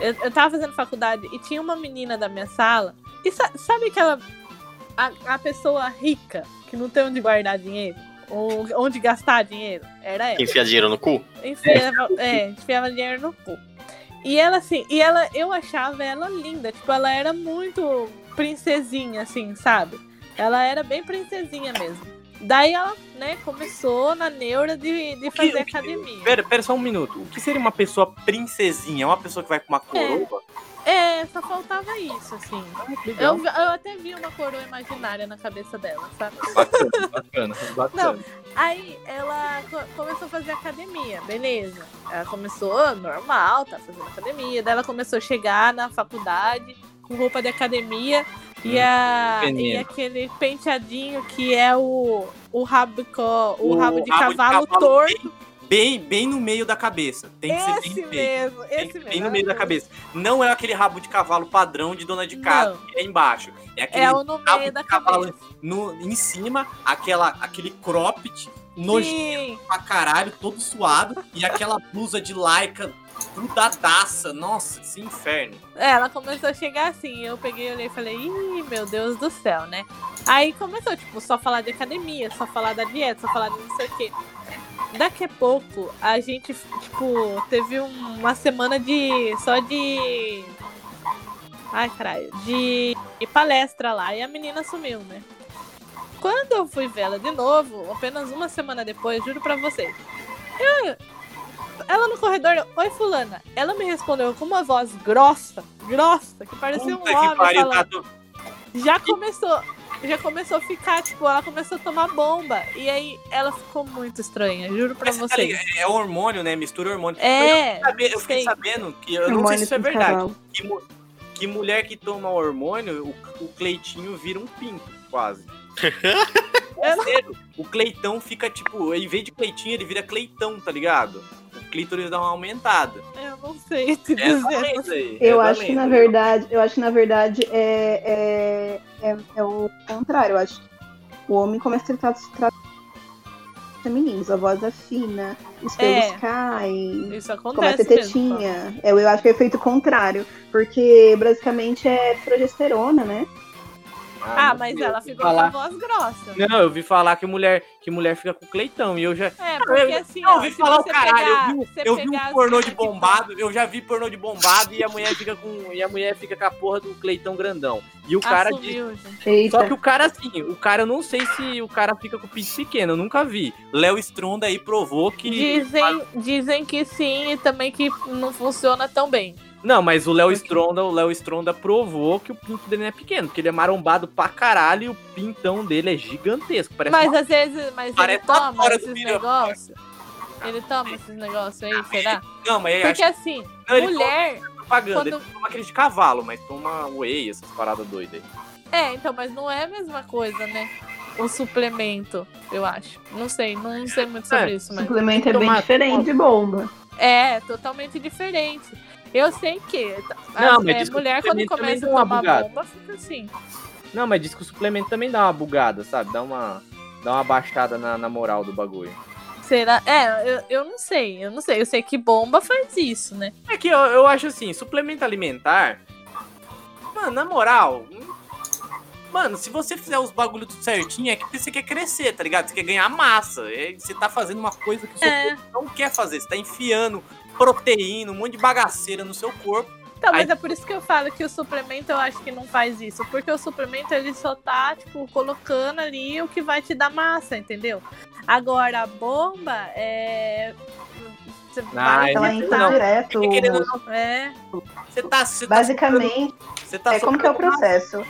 Eu, eu tava fazendo faculdade e tinha uma menina da minha sala. E sa- sabe aquela. A, a pessoa rica que não tem onde guardar dinheiro? Ou onde gastar dinheiro? Era ela. Enfia dinheiro no cu? Enfiava, é, enfiava dinheiro no cu. E ela, assim, e ela, eu achava ela linda. Tipo, ela era muito princesinha, assim, sabe? Ela era bem princesinha mesmo. Daí ela, né, começou na neura de, de fazer que- academia. Pera, pera só um minuto. O que seria uma pessoa princesinha? Uma pessoa que vai com uma coroa? É, só faltava isso, assim. Legal. Eu, eu até vi uma coroa imaginária na cabeça dela, sabe? Bacana, bacana, bacana. Aí ela co- começou a fazer academia, beleza. Ela começou normal, tá fazendo academia. Daí ela começou a chegar na faculdade com roupa de academia e, a, veneno. e aquele penteadinho que é o, o rabo, co- o O rabo de rabo de cavalo cavalo torto. Bem, bem no meio da cabeça. Tem que ser Esse bem feito. mesmo, Bem, esse mesmo. bem no meio da cabeça. Não é aquele rabo de cavalo padrão de dona de casa, Não. que é embaixo. É aquele É o no rabo meio da cavalo cabeça. no, em cima, aquela, aquele cropped nojento Sim. pra caralho, todo suado, e aquela blusa de laica grudadaça. Nossa, esse inferno. É, ela começou a chegar assim. Eu peguei, olhei e falei, ih, meu Deus do céu, né? Aí começou, tipo, só falar de academia, só falar da dieta, só falar de não sei o quê. Daqui a pouco, a gente, tipo, teve um- uma semana de. só de. Ai, caralho. De, de palestra lá. E a menina sumiu, né? Quando eu fui ver ela de novo, apenas uma semana depois, juro pra vocês. Eu, ela no corredor, oi fulana. Ela me respondeu com uma voz grossa, grossa, que parecia um Puta que homem pariu, falando. tá do- Já começou, já começou a ficar, tipo, ela começou a tomar bomba. E aí ela ficou muito estranha, juro pra Mas tá vocês. É hormônio, né? Mistura hormônio. É, Eu, eu fiquei sei. sabendo que eu não sei Hormônio se isso é verdade. Que, que mulher que toma hormônio, o, o Cleitinho vira um pinto, quase. É sério. O Cleitão fica tipo, em vez de Cleitinho, ele vira Cleitão, tá ligado? Clítoris dá uma aumentada. Eu não sei te É essa dizer. lenda aí. Eu é acho que na verdade, eu acho que na verdade é, é, é, é o contrário. Eu acho que o homem começa a tratar tratar femininos, a voz afina, os pelos É. caem, Isso começa a acontece ter mesmo. tetinha. Eu, eu acho que é o efeito contrário, porque basicamente é progesterona, né? Ah, não mas sei, eu ela ficou com falar- a voz grossa. Não, eu ouvi falar que mulher, que mulher fica com o Cleitão. E eu já. É, porque assim, Não, eu ó, ouvi se falar o caralho. pegar- eu vi, eu vi um pornô de bombado. Eu já vi pornô de bombado e a mulher fica com. E a mulher fica com a porra do Cleitão grandão. E o cara diz. assumiu, gente. Eita. Só que o cara, assim, o cara, eu não sei se o cara fica com o pinto pequeno, eu nunca vi. Léo Stronda aí provou que. Dizem, dizem que sim e também que não funciona tão bem. Não, mas o Léo Stronda, o Léo Stronda provou que o pinto dele não é pequeno, porque ele é marombado pra caralho e o pintão dele é gigantesco. Parece Mas uma- às vezes, mas ele Parece uma toma esses negócios. Ele toma esses negócios aí, será? Não, mas Porque acho assim, Não, ele mulher. propaganda. quando- Ele toma aquele de cavalo, mas toma whey, essas paradas doidas aí. É, então, mas não é a mesma coisa, né? O suplemento, eu acho. Não sei, não sei muito sobre É, isso, mas. suplemento é bem diferente de bomba. É, totalmente diferente. Eu sei que Não, as- mas é, diz que o mulher quando começa a tomar bugada. bomba fica assim. Não, mas diz que o suplemento também dá uma bugada, sabe? Dá uma, dá uma baixada na, na moral do bagulho. Será? É, eu, eu não sei, eu não sei. Eu sei que bomba faz isso, né? É que eu, eu acho assim, suplemento alimentar. Mano, na moral. Mano, se você fizer os bagulho tudo certinho, é que você quer crescer, tá ligado? Você quer ganhar massa. é- Você tá fazendo uma coisa que o seu É. corpo não quer fazer. Você tá enfiando proteína, um monte de bagaceira no seu corpo. Então, mas Aí- é por isso que eu falo que o suplemento eu acho que não faz isso. Porque o suplemento ele só tá, tipo, colocando ali o que vai te dar massa, entendeu? Agora, a bomba é. Você vai. Ela não, entra não. direto. Querendo não, É, Você tá. Você tá Basicamente, Você tá é como que é o socando massa.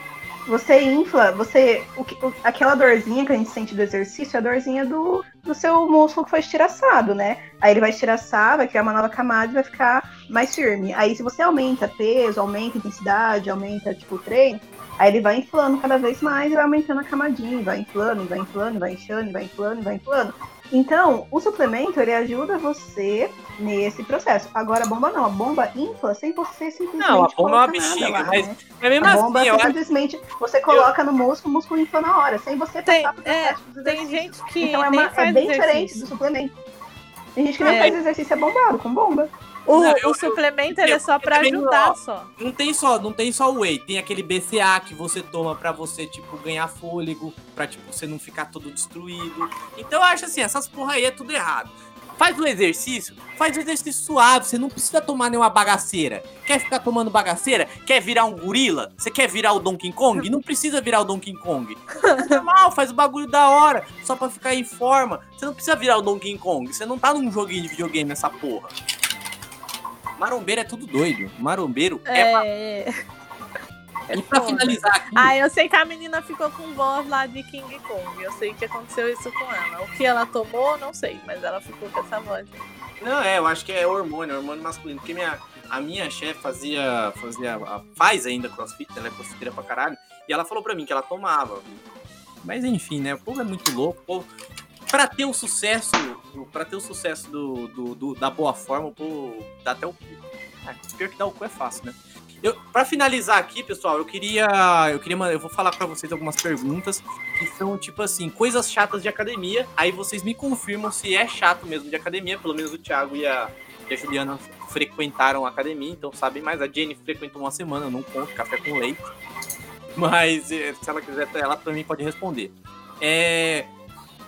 Você infla, você. o o- aquela dorzinha que a gente sente do exercício é a dorzinha do, do seu músculo que foi estiraçado, né? Aí ele vai estiraçar, vai criar uma nova camada e vai ficar mais firme. Aí se você aumenta peso, aumenta intensidade, aumenta tipo treino, aí ele vai inflando cada vez mais e vai aumentando a camadinha, vai inflando, vai inflando, vai inchando, vai inflando, vai inflando. Então, o suplemento ele ajuda você nesse processo. Agora a bomba não, a bomba infla sem você simplesmente Não, a bomba é uma bexiga, lá, mas- né? Mas mesmo A bomba assim, eu você simplesmente você coloca no músculo, o músculo infla na hora, sem você Tem- passar por é, tem gente que Então é, uma- é bem diferente exercício. do suplemento. Tem gente que não É. faz exercício é bombado, com bomba. O, Não, o eu- eu- suplemento ele é só eu não- ajudar só. Não tem só, não tem só whey, tem aquele BCA que você toma pra você, tipo, ganhar fôlego, pra, tipo, você não ficar todo destruído. Então eu acho assim, essas porra aí é tudo errado. Faz o exercício, faz o exercício suave, você não precisa tomar nenhuma bagaceira. Quer ficar tomando bagaceira? Quer virar um gorila? Você quer virar o Donkey Kong? Não precisa virar o Donkey Kong. É normal, faz o bagulho da hora, só pra ficar em forma. Você não precisa virar o Donkey Kong, você não tá num joguinho de videogame nessa porra. Marombeiro é tudo doido. Marombeiro é, É. e pra foda. finalizar aqui, Ah, eu sei que a menina ficou com voz lá de King Kong. Eu sei que aconteceu isso com ela. O que ela tomou, não sei, mas ela ficou com essa voz. Não, é, eu acho que é hormônio, hormônio masculino. Porque minha, a minha chefe fazia, fazia. a- Faz ainda crossfit, ela é crossfiteira pra caralho. E ela falou pra mim que ela tomava. Mas enfim, né? O povo é muito louco. O povo, pra ter o sucesso, pra ter o sucesso do, do- do- da boa forma, povo dá até o cu. Ah, pior que dar o cu é fácil, né? Eu, pra finalizar aqui, pessoal, eu queria. Eu queria. Eu vou falar pra vocês algumas perguntas que são, tipo assim, coisas chatas de academia. Aí vocês me confirmam se é chato mesmo de academia. Pelo menos o Thiago e a, e a Juliana frequentaram a academia, então sabem mais. A Jenny frequentou uma semana, não conto, café com leite. Mas eh, se ela quiser, ela também pode responder. É.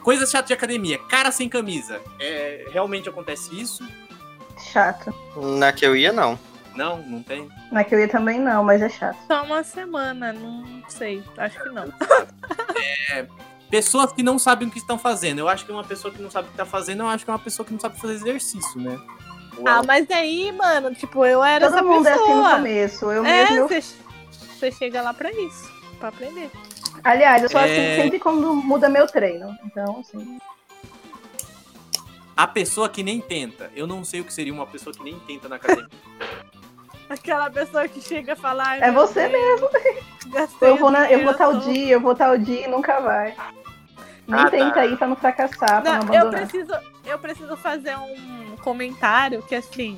Coisas chatas de academia. Cara sem camisa. É, realmente acontece isso? Chato. Na que eu ia, não. Não, não tem. Na que eu ia também não, mas é chato. Só uma semana, não sei. Acho que não. Pessoas que não sabem o que estão fazendo. Eu acho que uma pessoa que não sabe o que está fazendo, eu acho que é uma pessoa que não sabe fazer exercício, né? Ou Ah, ela- mas aí, mano, tipo, eu era Todo essa mundo é assim no pessoa. começo. Eu é, mesmo. você chega lá pra isso, pra aprender. Aliás, eu sou É. assim sempre quando muda meu treino. Então, assim. A pessoa que nem tenta. Eu não sei o que seria uma pessoa que nem tenta na academia. Aquela pessoa que chega a falar. É você mesmo. Eu vou, o na, eu vou tal dia, eu vou tal dia e nunca vai. Nem Ah, tá. tenta ir pra não fracassar, pra não, Não, eu preciso, eu preciso fazer um comentário que assim,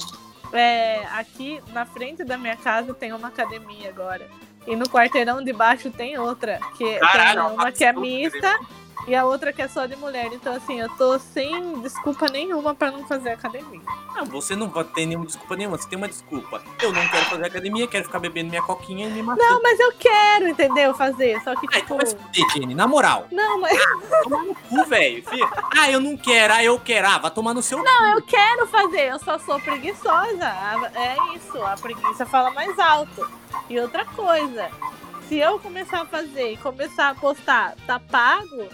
é, aqui na frente da minha casa tem uma academia agora. E no quarteirão de baixo tem outra, que Caralho, tem uma que é mista e a outra que é só de mulher. Então assim, eu tô sem desculpa nenhuma pra não fazer academia. Não, você não vai ter nenhuma desculpa nenhuma. Você tem uma desculpa. Eu não quero fazer academia, quero ficar bebendo minha coquinha e me matando. Não, mas eu quero, entendeu? Fazer, só que Ah, tipo, então vai se fuder, Jenny, na moral. não, mas Toma no cu, velho. Ah, eu não quero, ah, eu quero. Ah, vai tomar no seu eu quero fazer, eu só sou preguiçosa. A- É isso, a preguiça fala mais alto. E outra coisa, se eu começar a fazer e começar a postar, tá pago?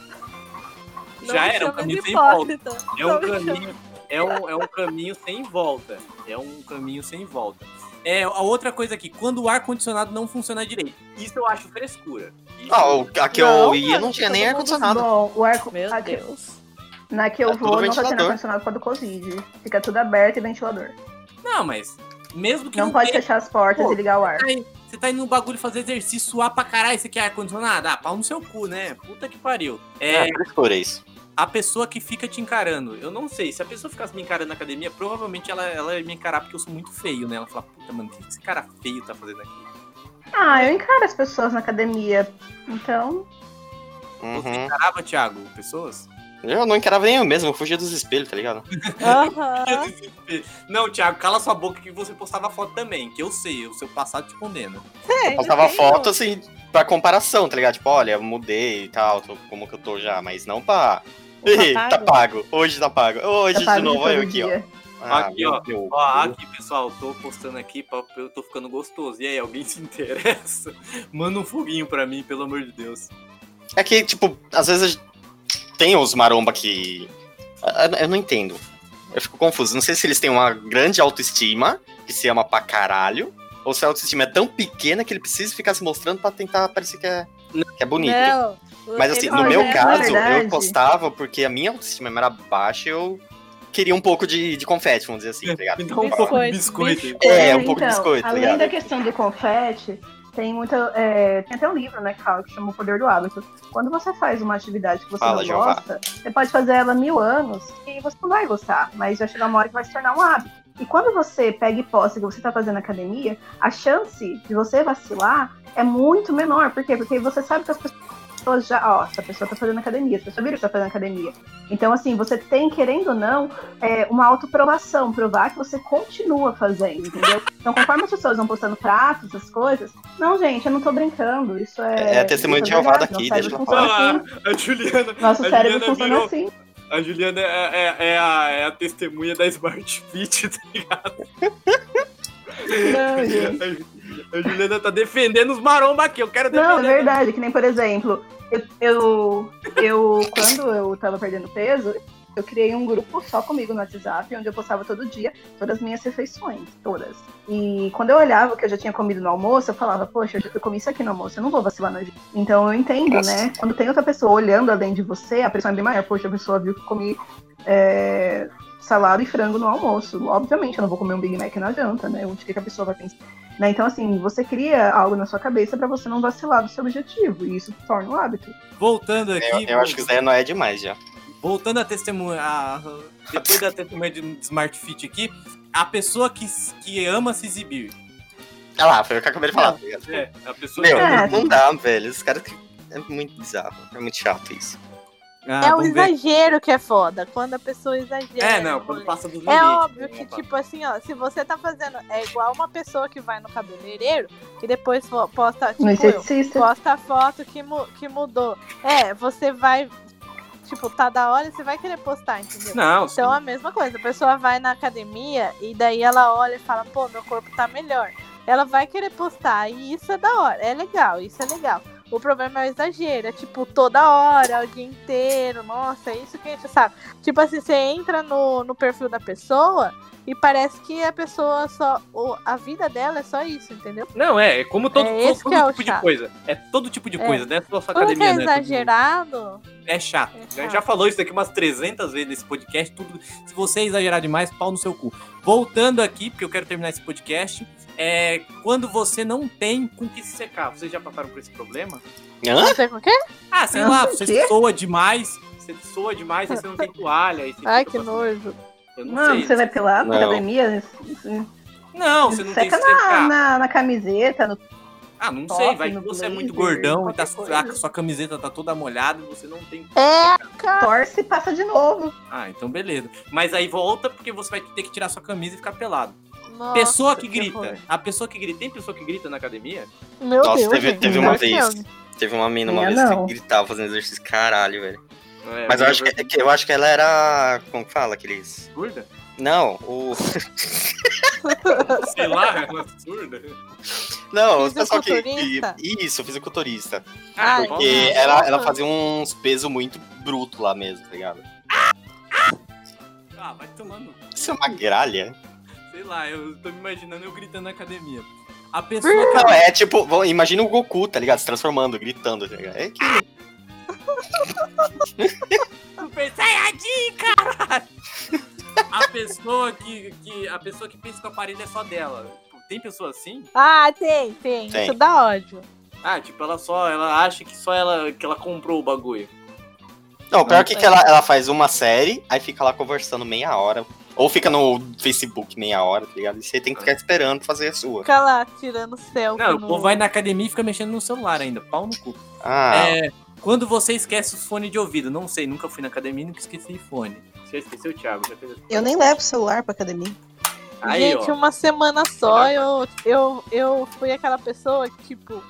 não Já era, chama caminho sem volta. É um caminho, é um, é um caminho sem volta. É um caminho sem volta. É, a outra coisa aqui, quando o ar-condicionado não funciona direito. Isso eu acho frescura. Isso- Ah, o- a que Não, eu ia não tinha nem ar-condicionado. Bom, o ar Meu a que- Deus. Na que eu É vou, não tá tendo ar-condicionado por causa do Covid. Fica tudo aberto e ventilador. Não, mas mesmo que Não não, pode tenha, fechar as portas Pô, e ligar o ar. Tá, você tá indo no bagulho fazer exercício, suar pra caralho, você quer ar-condicionado? Ah, pau no seu cu, né? Puta que pariu. É, É, isso. a pessoa que fica te encarando. Eu não sei, se a pessoa ficasse me encarando na academia, provavelmente ela, ela ia me encarar porque eu sou muito feio, né? Ela fala, puta, mano, o que esse cara feio tá fazendo aqui? Ah, eu encaro as pessoas na academia. Então, Você Uhum. encarava, Thiago, pessoas? Eu não encarava nem eu mesmo, eu fugia dos espelhos, tá ligado? Aham. Não, Thiago, cala sua boca que você postava foto também, que eu sei, o seu passado te condena. É, Eu postava foto assim, pra comparação, tá ligado? Tipo, olha, eu mudei e tal, tô, como que eu tô já, mas não pra. Ih, Tá tá pago? pago. Hoje tá pago. Hoje tá pago de de novo, olha eu aqui, ó. Ah, Aqui, ó. Deus. Ó, aqui, pessoal, tô postando aqui, pra, eu tô ficando gostoso. E aí, alguém se interessa? Manda um foguinho pra mim, pelo amor de Deus. É que, tipo, às vezes tem os maromba que. Eu- Eu não entendo. Eu fico confuso. Não sei se eles têm uma grande autoestima, que se ama pra caralho, ou se a autoestima é tão pequena que ele precisa ficar se mostrando pra tentar parecer que é, que é bonito. Não, Mas assim, ele- no meu na caso, verdade- eu postava porque a minha autoestima era baixa e eu queria um pouco de, de confete, vamos dizer assim, tá ligado? Dá um pouco de Biscoito, biscoito. É, um pouco de então, biscoito, tá Além ligado? da questão do confete, tem muita. é, tem até um livro, né, que fala que chama O Poder do Hábito. Quando você faz uma atividade que você Fala, não Jeová. gosta, você pode fazer ela mil anos e você não vai gostar, mas vai chegar uma hora que vai se tornar um hábito. E quando você pega e posta que você tá fazendo academia, a chance de você vacilar é muito menor. Por quê? Porque você sabe que as pessoas já. Ó, essa pessoa tá fazendo academia, as pessoas viram que tá fazendo academia. Então, assim, você tem, querendo ou não, é, uma autoprovação, provar que você continua fazendo, entendeu? Então, conforme as pessoas vão postando pratos, essas coisas, não, gente, eu não tô brincando, isso é. É testemunho isso de Jeová daqui, nosso deixa cérebro ela funciona Ah, assim, a Juliana, nosso a cérebro Juliana funciona virou- assim. a Juliana é, é- é a, é a testemunha da Smart Fit, tá ligado? Não, gente. A, Juliana tá defendendo os maromba aqui, eu quero defender. Não, é verdade, que nem, por exemplo, eu, eu, eu quando eu tava perdendo peso, eu criei um grupo só comigo no WhatsApp, onde eu postava todo dia todas as minhas refeições, todas. E quando eu olhava que eu já tinha comido no almoço, eu falava, poxa, eu, comi isso aqui no almoço, eu não vou vacilar na gente. Então eu entendo, Nossa. né? Quando tem outra pessoa olhando além de você, a pressão é bem maior. Poxa, a pessoa viu que eu comi é, salada e frango no almoço. Obviamente, eu não vou comer um Big Mac na janta, né? O que que a pessoa vai pensar? Né? Então, assim, você cria algo na sua cabeça pra você não vacilar do seu objetivo. E isso torna um hábito. Voltando aqui. Eu, eu acho que isso daí não é demais já. Voltando a testemunha. a- depois da testemunha de Smart Fit aqui, a pessoa que, que ama se exibir. Ah lá, foi o que eu acabei de falar. ligado? É, a pessoa. Meu, É. não dá, velho. Os caras. É muito bizarro. É muito chato isso. Ah, é o vamos ver. exagero que é foda. Quando a pessoa exagera. É, não, quando rolê. passa dos limites. É óbvio né, que, opa. tipo assim, ó, se você tá fazendo. É igual uma pessoa que vai no cabeleireiro e depois posta, tipo, eu, posta a foto que, mu- que mudou. É, você vai. Tipo, tá da hora, você vai querer postar, entendeu? Não, sim. Então a mesma coisa, a pessoa vai na academia e daí ela olha e fala, pô, meu corpo tá melhor. Ela vai querer postar e isso é da hora, é legal, isso é legal. O problema é o exagero, é tipo toda hora, o dia inteiro, nossa, é isso que a gente sabe. Tipo assim, você entra no, no perfil da pessoa e parece que a pessoa só. o- a vida dela é só isso, entendeu? Não, é, é como todo, É todo, que é tipo de chato. coisa. É todo tipo de É. coisa, né? Sua que academia, é né? exagerado. É chato. É chato. já falou isso aqui umas 300 vezes nesse podcast. Tudo, se você exagerar demais, pau no seu cu. Voltando aqui, porque eu quero terminar esse podcast. É quando você não tem com que se secar. Vocês já passaram por esse problema? Hã? Não sei com o quê? Ah, sei lá, você quê? soa demais. Você soa demais, aí você não tem toalha. Aí você Ai, que passando- nojo. Eu não Mano, sei. você vai pelado na Não. academia? Não, você não tem que Seca na, secar. na, na camiseta, no Ah, não sei, vai que você é muito gordão e tá, a sua camiseta tá toda molhada e você não tem. É, cara. torce e passa de novo. Ah, então beleza. Mas aí volta porque você vai ter que tirar sua camisa e ficar pelado. Nossa, pessoa que que grita. horror. A pessoa que grita. Tem pessoa que grita na academia? Meu Nossa, Deus, teve, gente, teve uma vez. Teve uma mina uma Minha vez não. que gritava fazendo exercício. Caralho, velho. É, Mas eu minha acho que, que- eu acho que ela era. Como que fala? Aqueles. Surda? Não, o. Sei lá, é surda. Não, o pessoal que, que. Isso, fisiculturista. Ai, Porque ela, ela fazia uns pesos muito bruto lá mesmo, tá ligado? Ah, vai tomando. Isso é uma gralha? Sei lá, eu tô me imaginando eu gritando na academia. A pessoa que. Não, é tipo, imagina o Goku, tá ligado? Se transformando, gritando, tá ligado? É que Super Saiyajin, caralho! A pessoa que, que. A pessoa que pensa que o aparelho é só dela. Tem pessoa assim? Ah, tem, tem, Tem. Isso dá ódio. Ah, tipo, ela só. Ela acha que só ela que ela comprou o bagulho. Não, pior que, que ela, ela faz uma série, aí fica lá conversando meia hora. Ou fica no Facebook meia hora, tá ligado? E você tem que ficar esperando fazer a sua. Fica lá tirando selfie. Não, o no... povo vai na academia e fica mexendo no celular ainda. Pau no cu. Ah, É, quando você esquece os fones de ouvido, não sei, nunca fui na academia e nunca esqueci fone. Você já esqueceu, Thiago? Já fez Eu nem levo o celular pra academia. Aí, Gente, ó. uma semana só eu, eu, eu fui aquela pessoa que, tipo,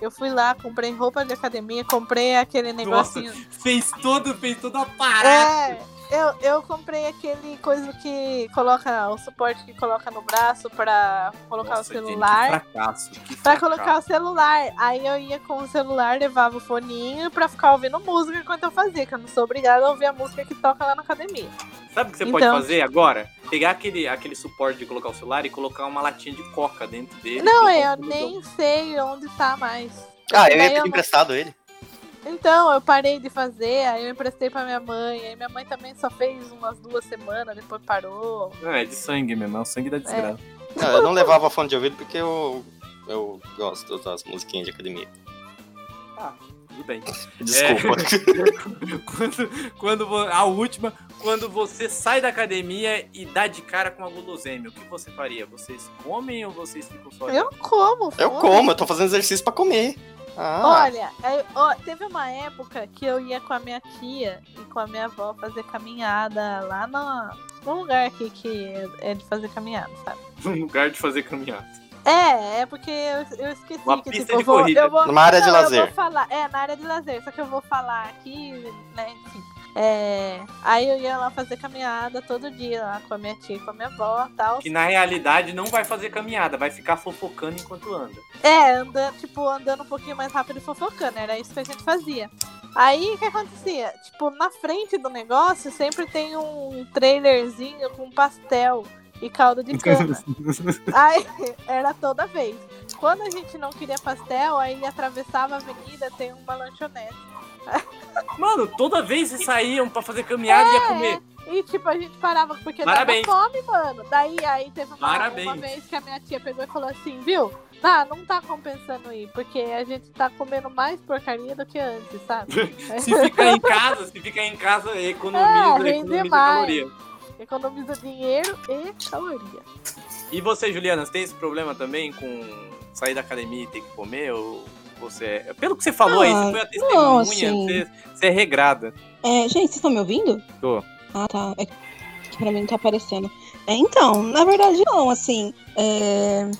eu fui lá, comprei roupa de academia, comprei aquele Nossa, negocinho. fez todo, fez todo a parada. É, eu, eu comprei aquele coisa que coloca, o suporte que coloca no braço pra colocar Nossa, o gente, celular. que fracasso. Que Pra fracasso. colocar o celular. Aí eu ia com o celular, levava o foninho pra ficar ouvindo música enquanto eu fazia, que eu não sou obrigada a ouvir a música que toca lá na academia. Sabe o que você Então- pode fazer agora? Pegar aquele, aquele suporte de colocar o celular e colocar uma latinha de coca dentro dele. Não, colocar eu nem sei onde tá mais. ah eu ia pedir não- emprestado ele. Então, eu parei de fazer, aí eu emprestei pra minha mãe, aí minha mãe também só fez umas duas semanas, depois parou. Não, é de sangue mesmo, é o sangue da desgraça. Não, eu não levava fone de ouvido porque eu, eu gosto das musiquinhas de academia. Tudo bem. Desculpa. quando, quando vo- a última, quando você sai da academia e dá de cara com a gulosêmia, o que você faria? Vocês comem ou vocês ficam só Eu como, Eu como, eu tô fazendo exercício pra comer. Ah, Olha, aí, ó, teve uma época que eu ia com a minha tia e com a minha avó fazer caminhada lá no, num lugar aqui que é de fazer caminhada, sabe? num lugar de fazer caminhada? É, é porque eu, eu esqueci Uma que pista tipo, de eu vou, corrida. eu vou numa área de Não, Eu lazer. vou falar, é, na área de lazer, só que eu vou falar aqui, né, enfim. É, aí eu ia lá fazer caminhada todo dia lá com a minha tia e com a minha avó e tal. Que na realidade não vai fazer caminhada, vai ficar fofocando enquanto anda. É, andando, tipo, andando um pouquinho mais rápido e fofocando, era isso que a gente fazia. Aí o que acontecia? Tipo, na frente do negócio sempre tem um trailerzinho com pastel e caldo de cana. Aí era toda vez. Quando a gente não queria pastel, aí atravessava a avenida, tem uma lanchonete. Mano, toda vez que saíam pra fazer caminhada ia É, comer. E tipo, a gente parava porque Parabéns. dava fome, mano. Daí aí teve uma, Parabéns. uma vez que a minha tia pegou e falou assim, viu? Ah, não tá compensando ir, porque a gente tá comendo mais porcaria do que antes, sabe? Se ficar em casa, se ficar em casa, economiza, É, economiza mais. caloria. Economiza dinheiro e caloria. E você, Juliana, você tem esse problema também com sair da academia e ter que comer? Ou você. é- Pelo que você falou aí, Ah, você foi a não, testemunha, assim- você, você é regrada. É, gente, vocês estão me ouvindo? Tô. Ah, tá. É que pra mim não tá aparecendo. É, então, na verdade não, assim. é,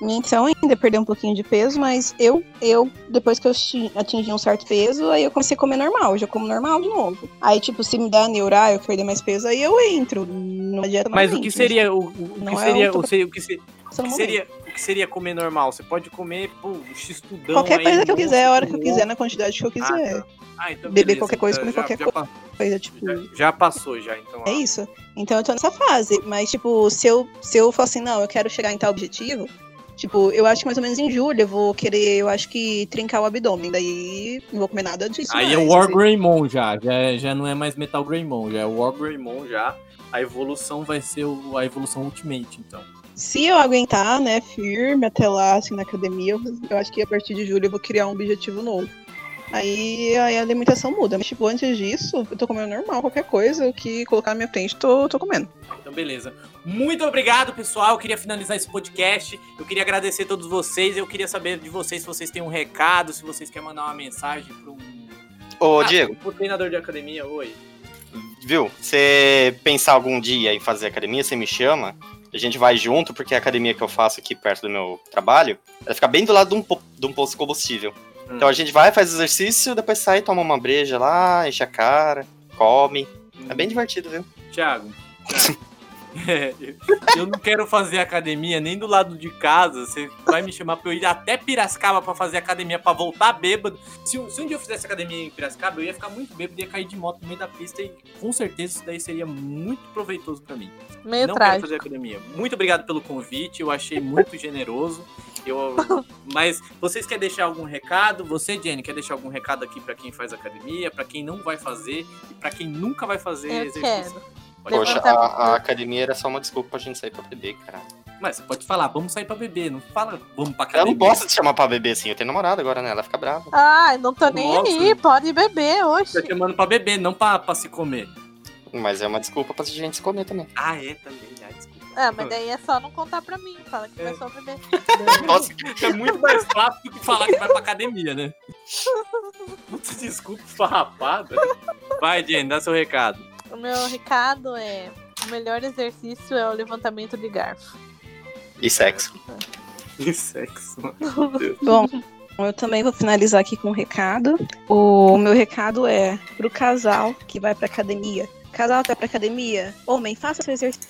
Minha intenção ainda é perder um pouquinho de peso, mas eu, eu, depois que eu ati- atingi um certo peso, aí eu comecei a comer normal, eu já como normal de novo. Aí, tipo, se me dá neurar, eu perder mais peso, aí eu entro numa dieta Mas o que seria. O, o- o não que é seria. o O, se- o que se- o seria. O que seria comer normal? Você pode comer, pô, um x-tudão Qualquer aí, coisa que eu quiser, a hora que eu quiser, na quantidade que eu Ah, quiser. tá. Ah, então Beber beleza, qualquer coisa, então comer já- qualquer já Coisa, tipo. Já, já passou, já, então. É isso. Então eu tô nessa fase. Mas, tipo, se eu, se eu for assim, não, eu quero chegar em tal objetivo, tipo, eu acho que mais ou menos em julho eu vou querer, eu acho que trincar o abdômen. Daí não vou comer nada disso. Aí é mais, o War assim. Greymon já, já, é- já não é mais Metal Greymon, já é o War Greymon já. A evolução vai ser o- a evolução Ultimate, então. Se eu aguentar, né, firme até lá, assim, na academia, eu, eu acho que a partir de julho eu vou criar um objetivo novo. Aí, aí a alimentação muda. Mas, tipo, antes disso, eu tô comendo normal, qualquer coisa, o que colocar na minha frente, tô, tô comendo. Beleza. Muito obrigado, pessoal. Eu queria finalizar esse podcast. Eu queria agradecer a todos vocês. Eu queria saber de vocês se vocês têm um recado, se vocês querem mandar uma mensagem para um. Ô, Ah, Diego, pro treinador de academia, oi. viu? Você pensar algum dia em fazer academia, você me chama. A gente vai junto, porque a academia que eu faço aqui perto do meu trabalho, ela fica bem do lado de um, de um posto de combustível. Hum. Então a gente vai, faz exercício, depois sai, toma uma breja lá, enche a cara, come. É bem divertido, viu? Thiago. Thiago. É, eu- não quero fazer academia nem do lado de casa. Você vai me chamar pra eu ir até Piracicaba pra fazer academia, pra voltar bêbado. Se, um- se um dia eu fizesse academia em Piracicaba, eu ia ficar muito bêbado, ia cair de moto no meio da pista e com certeza isso daí seria muito proveitoso pra mim. Meio não quero trágico. fazer academia. Muito obrigado pelo convite, eu achei muito generoso. Eu, mas vocês querem deixar algum recado? Você, Jenny, quer deixar algum recado aqui pra quem faz academia, pra quem não vai fazer e pra quem nunca vai fazer Eu exercício? quero. Poxa, a, a academia era só uma desculpa pra gente sair pra beber, cara. Mas você pode falar, vamos sair pra beber, não fala vamos pra Eu academia. não posso te chamar pra beber assim, eu tenho namorada agora, né? Ela fica brava. Ai, não tô nem Nossa. aí, pode beber hoje. Tá chamando pra beber, não pra, pra se comer. Mas é uma desculpa pra gente se comer também. Ah, é também, ah, desculpa. Ah, mas daí é só não contar pra mim, fala que vai só beber. Nossa, É muito mais fácil do que falar que vai pra academia, né? Puta desculpa farrapada. Vai, Jenny, dá seu recado. O meu recado é: o melhor exercício é o levantamento de garfo. e sexo. Que sexo. Bom, eu também vou finalizar aqui com um recado. O meu recado é pro casal que vai pra academia. Casal que vai pra academia, homem, faça seu exercício,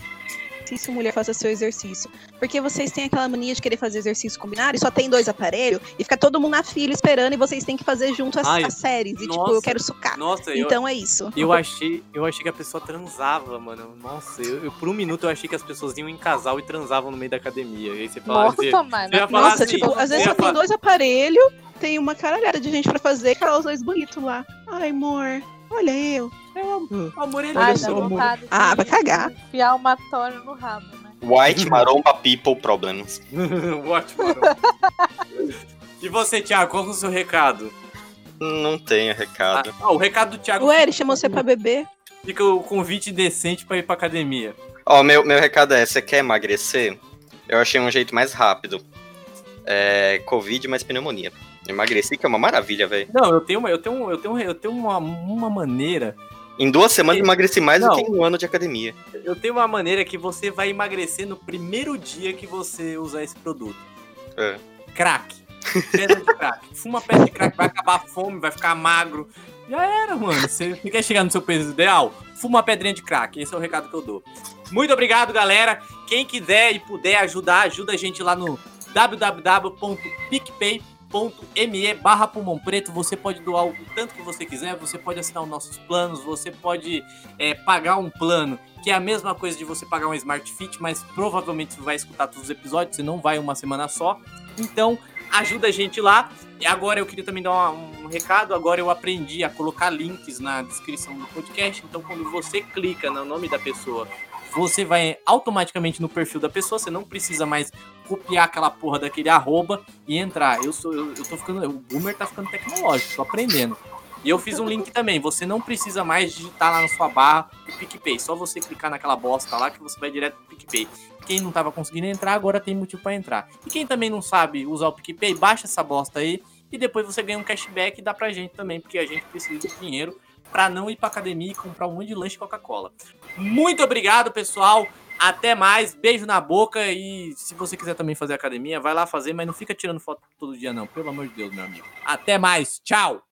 mulher, faça seu exercício. Porque vocês têm aquela mania de querer fazer exercício combinado e só tem dois aparelhos e fica todo mundo na fila esperando e vocês têm que fazer junto as, Ai, as séries. E tipo, nossa. eu quero sucar. Nossa, eu, Então é isso. eu achei, eu achei que a pessoa transava, mano. Nossa, eu, eu- por um minuto eu achei que as pessoas iam em casal e transavam no meio da academia. E aí você fala, Nossa, você- mano. você Nossa, assim, tipo, às vezes só tem dois aparelhos, tem uma caralhada de gente pra fazer, e os dois bonitos lá. Ai, amor, olha eu. Amor, ele Ai, dá vontade de Ah, vai cagar. enfiar uma tora no rabo, né? White Maromba People Problems. Ótimo. e você, Thiago, qual é o seu recado? Não tenho Ah, recado. ah, o recado do Thiago Ué, ele chamou você pra beber? fica o convite decente pra ir pra academia. Ó, meu, meu recado é, você quer emagrecer? Eu achei um jeito mais rápido. É, Covid mais pneumonia. Emagreci, que é uma maravilha, velho. Não, eu tenho uma, eu tenho, eu tenho, eu tenho uma, uma maneira. Em duas semanas eu emagreci mais Não. do que em um ano de academia. Eu tenho uma maneira que você vai emagrecer no primeiro dia que você usar esse produto. É. Crack. Pedra de crack. Fuma pedra de crack, vai acabar a fome, vai ficar magro. Já era, mano. Você quer chegar no seu peso ideal? Fuma uma pedrinha de crack. Esse é o recado que eu dou. Muito obrigado, galera. Quem quiser e puder ajudar, ajuda a gente lá no www.picpay.me barra pulmão preto. Você pode doar o tanto que você quiser, você pode assinar os nossos planos, você pode é, pagar um plano, que é a mesma coisa de você pagar um Smart Fit, mas provavelmente você vai escutar todos os episódios, você não vai uma semana só. Então, ajuda a gente lá. E agora eu queria também dar uma- um recado. Agora eu aprendi a colocar links na descrição do podcast. Então, quando você clica no nome da pessoa, você vai automaticamente no perfil da pessoa. Você não precisa mais copiar aquela porra daquele arroba e entrar. Eu sou, eu, eu tô ficando. O Boomer tá ficando tecnológico, tô aprendendo. E eu fiz um link também. Você não precisa mais digitar lá na sua barra o PicPay. Só você clicar naquela bosta lá que você vai direto pro PicPay. Quem não tava conseguindo entrar, agora tem motivo para entrar. E quem também não sabe usar o PicPay, baixa essa bosta aí. E depois você ganha um cashback e dá pra gente também, porque a gente precisa de dinheiro para não ir pra academia e comprar um monte de lanche Coca-Cola. Muito obrigado, pessoal. Até mais, beijo na boca e se você quiser também fazer academia, vai lá fazer, mas não fica tirando foto todo dia não, pelo amor de Deus, meu amigo. Até mais, tchau.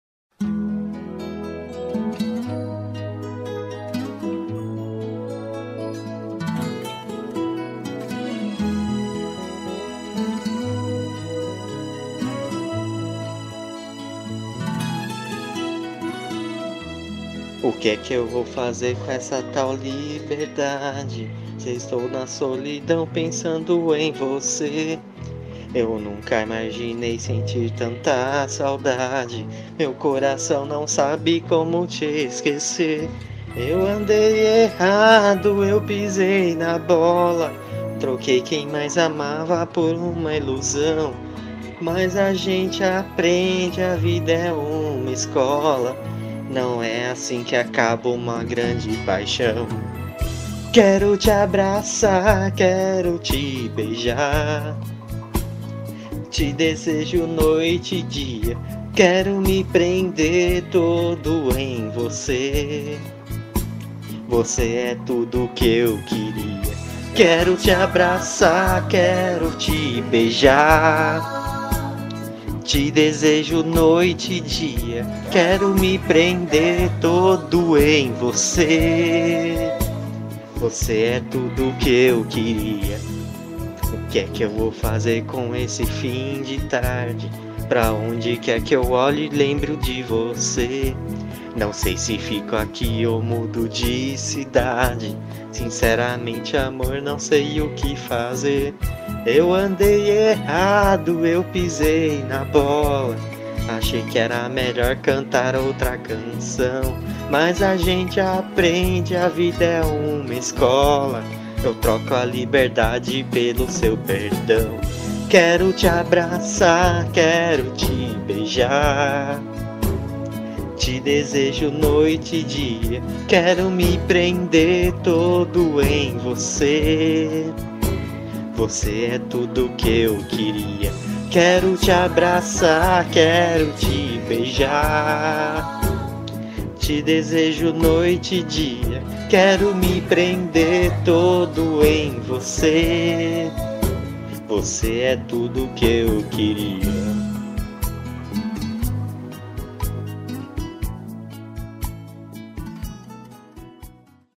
O que é que eu vou fazer com essa tal liberdade? Estou na solidão pensando em você. Eu nunca imaginei sentir tanta saudade. Meu coração não sabe como te esquecer. Eu andei errado, eu pisei na bola. Troquei quem mais amava por uma ilusão. Mas a gente aprende, a vida é uma escola. Não é assim que acaba uma grande paixão. Quero te abraçar, quero te beijar. Te desejo noite e dia. Quero me prender todo em você. Você é tudo que eu queria. Quero te abraçar, quero te beijar. Te desejo noite e dia, quero me prender todo em você. Você é tudo que eu queria. O que é que eu vou fazer com esse fim de tarde? Pra onde quer que eu olhe, lembro de você. Não sei se fico aqui ou mudo de cidade. Sinceramente, amor, não sei o que fazer. Eu andei errado, eu pisei na bola. Achei que era melhor cantar outra canção. Mas a gente aprende, a vida é uma escola. Eu troco a liberdade pelo seu perdão. Quero te abraçar, quero te beijar. Te desejo noite e dia, quero me prender todo em você. Você é tudo que eu queria. Quero te abraçar, quero te beijar. Te desejo noite e dia, quero me prender todo em você. Você é tudo que eu queria.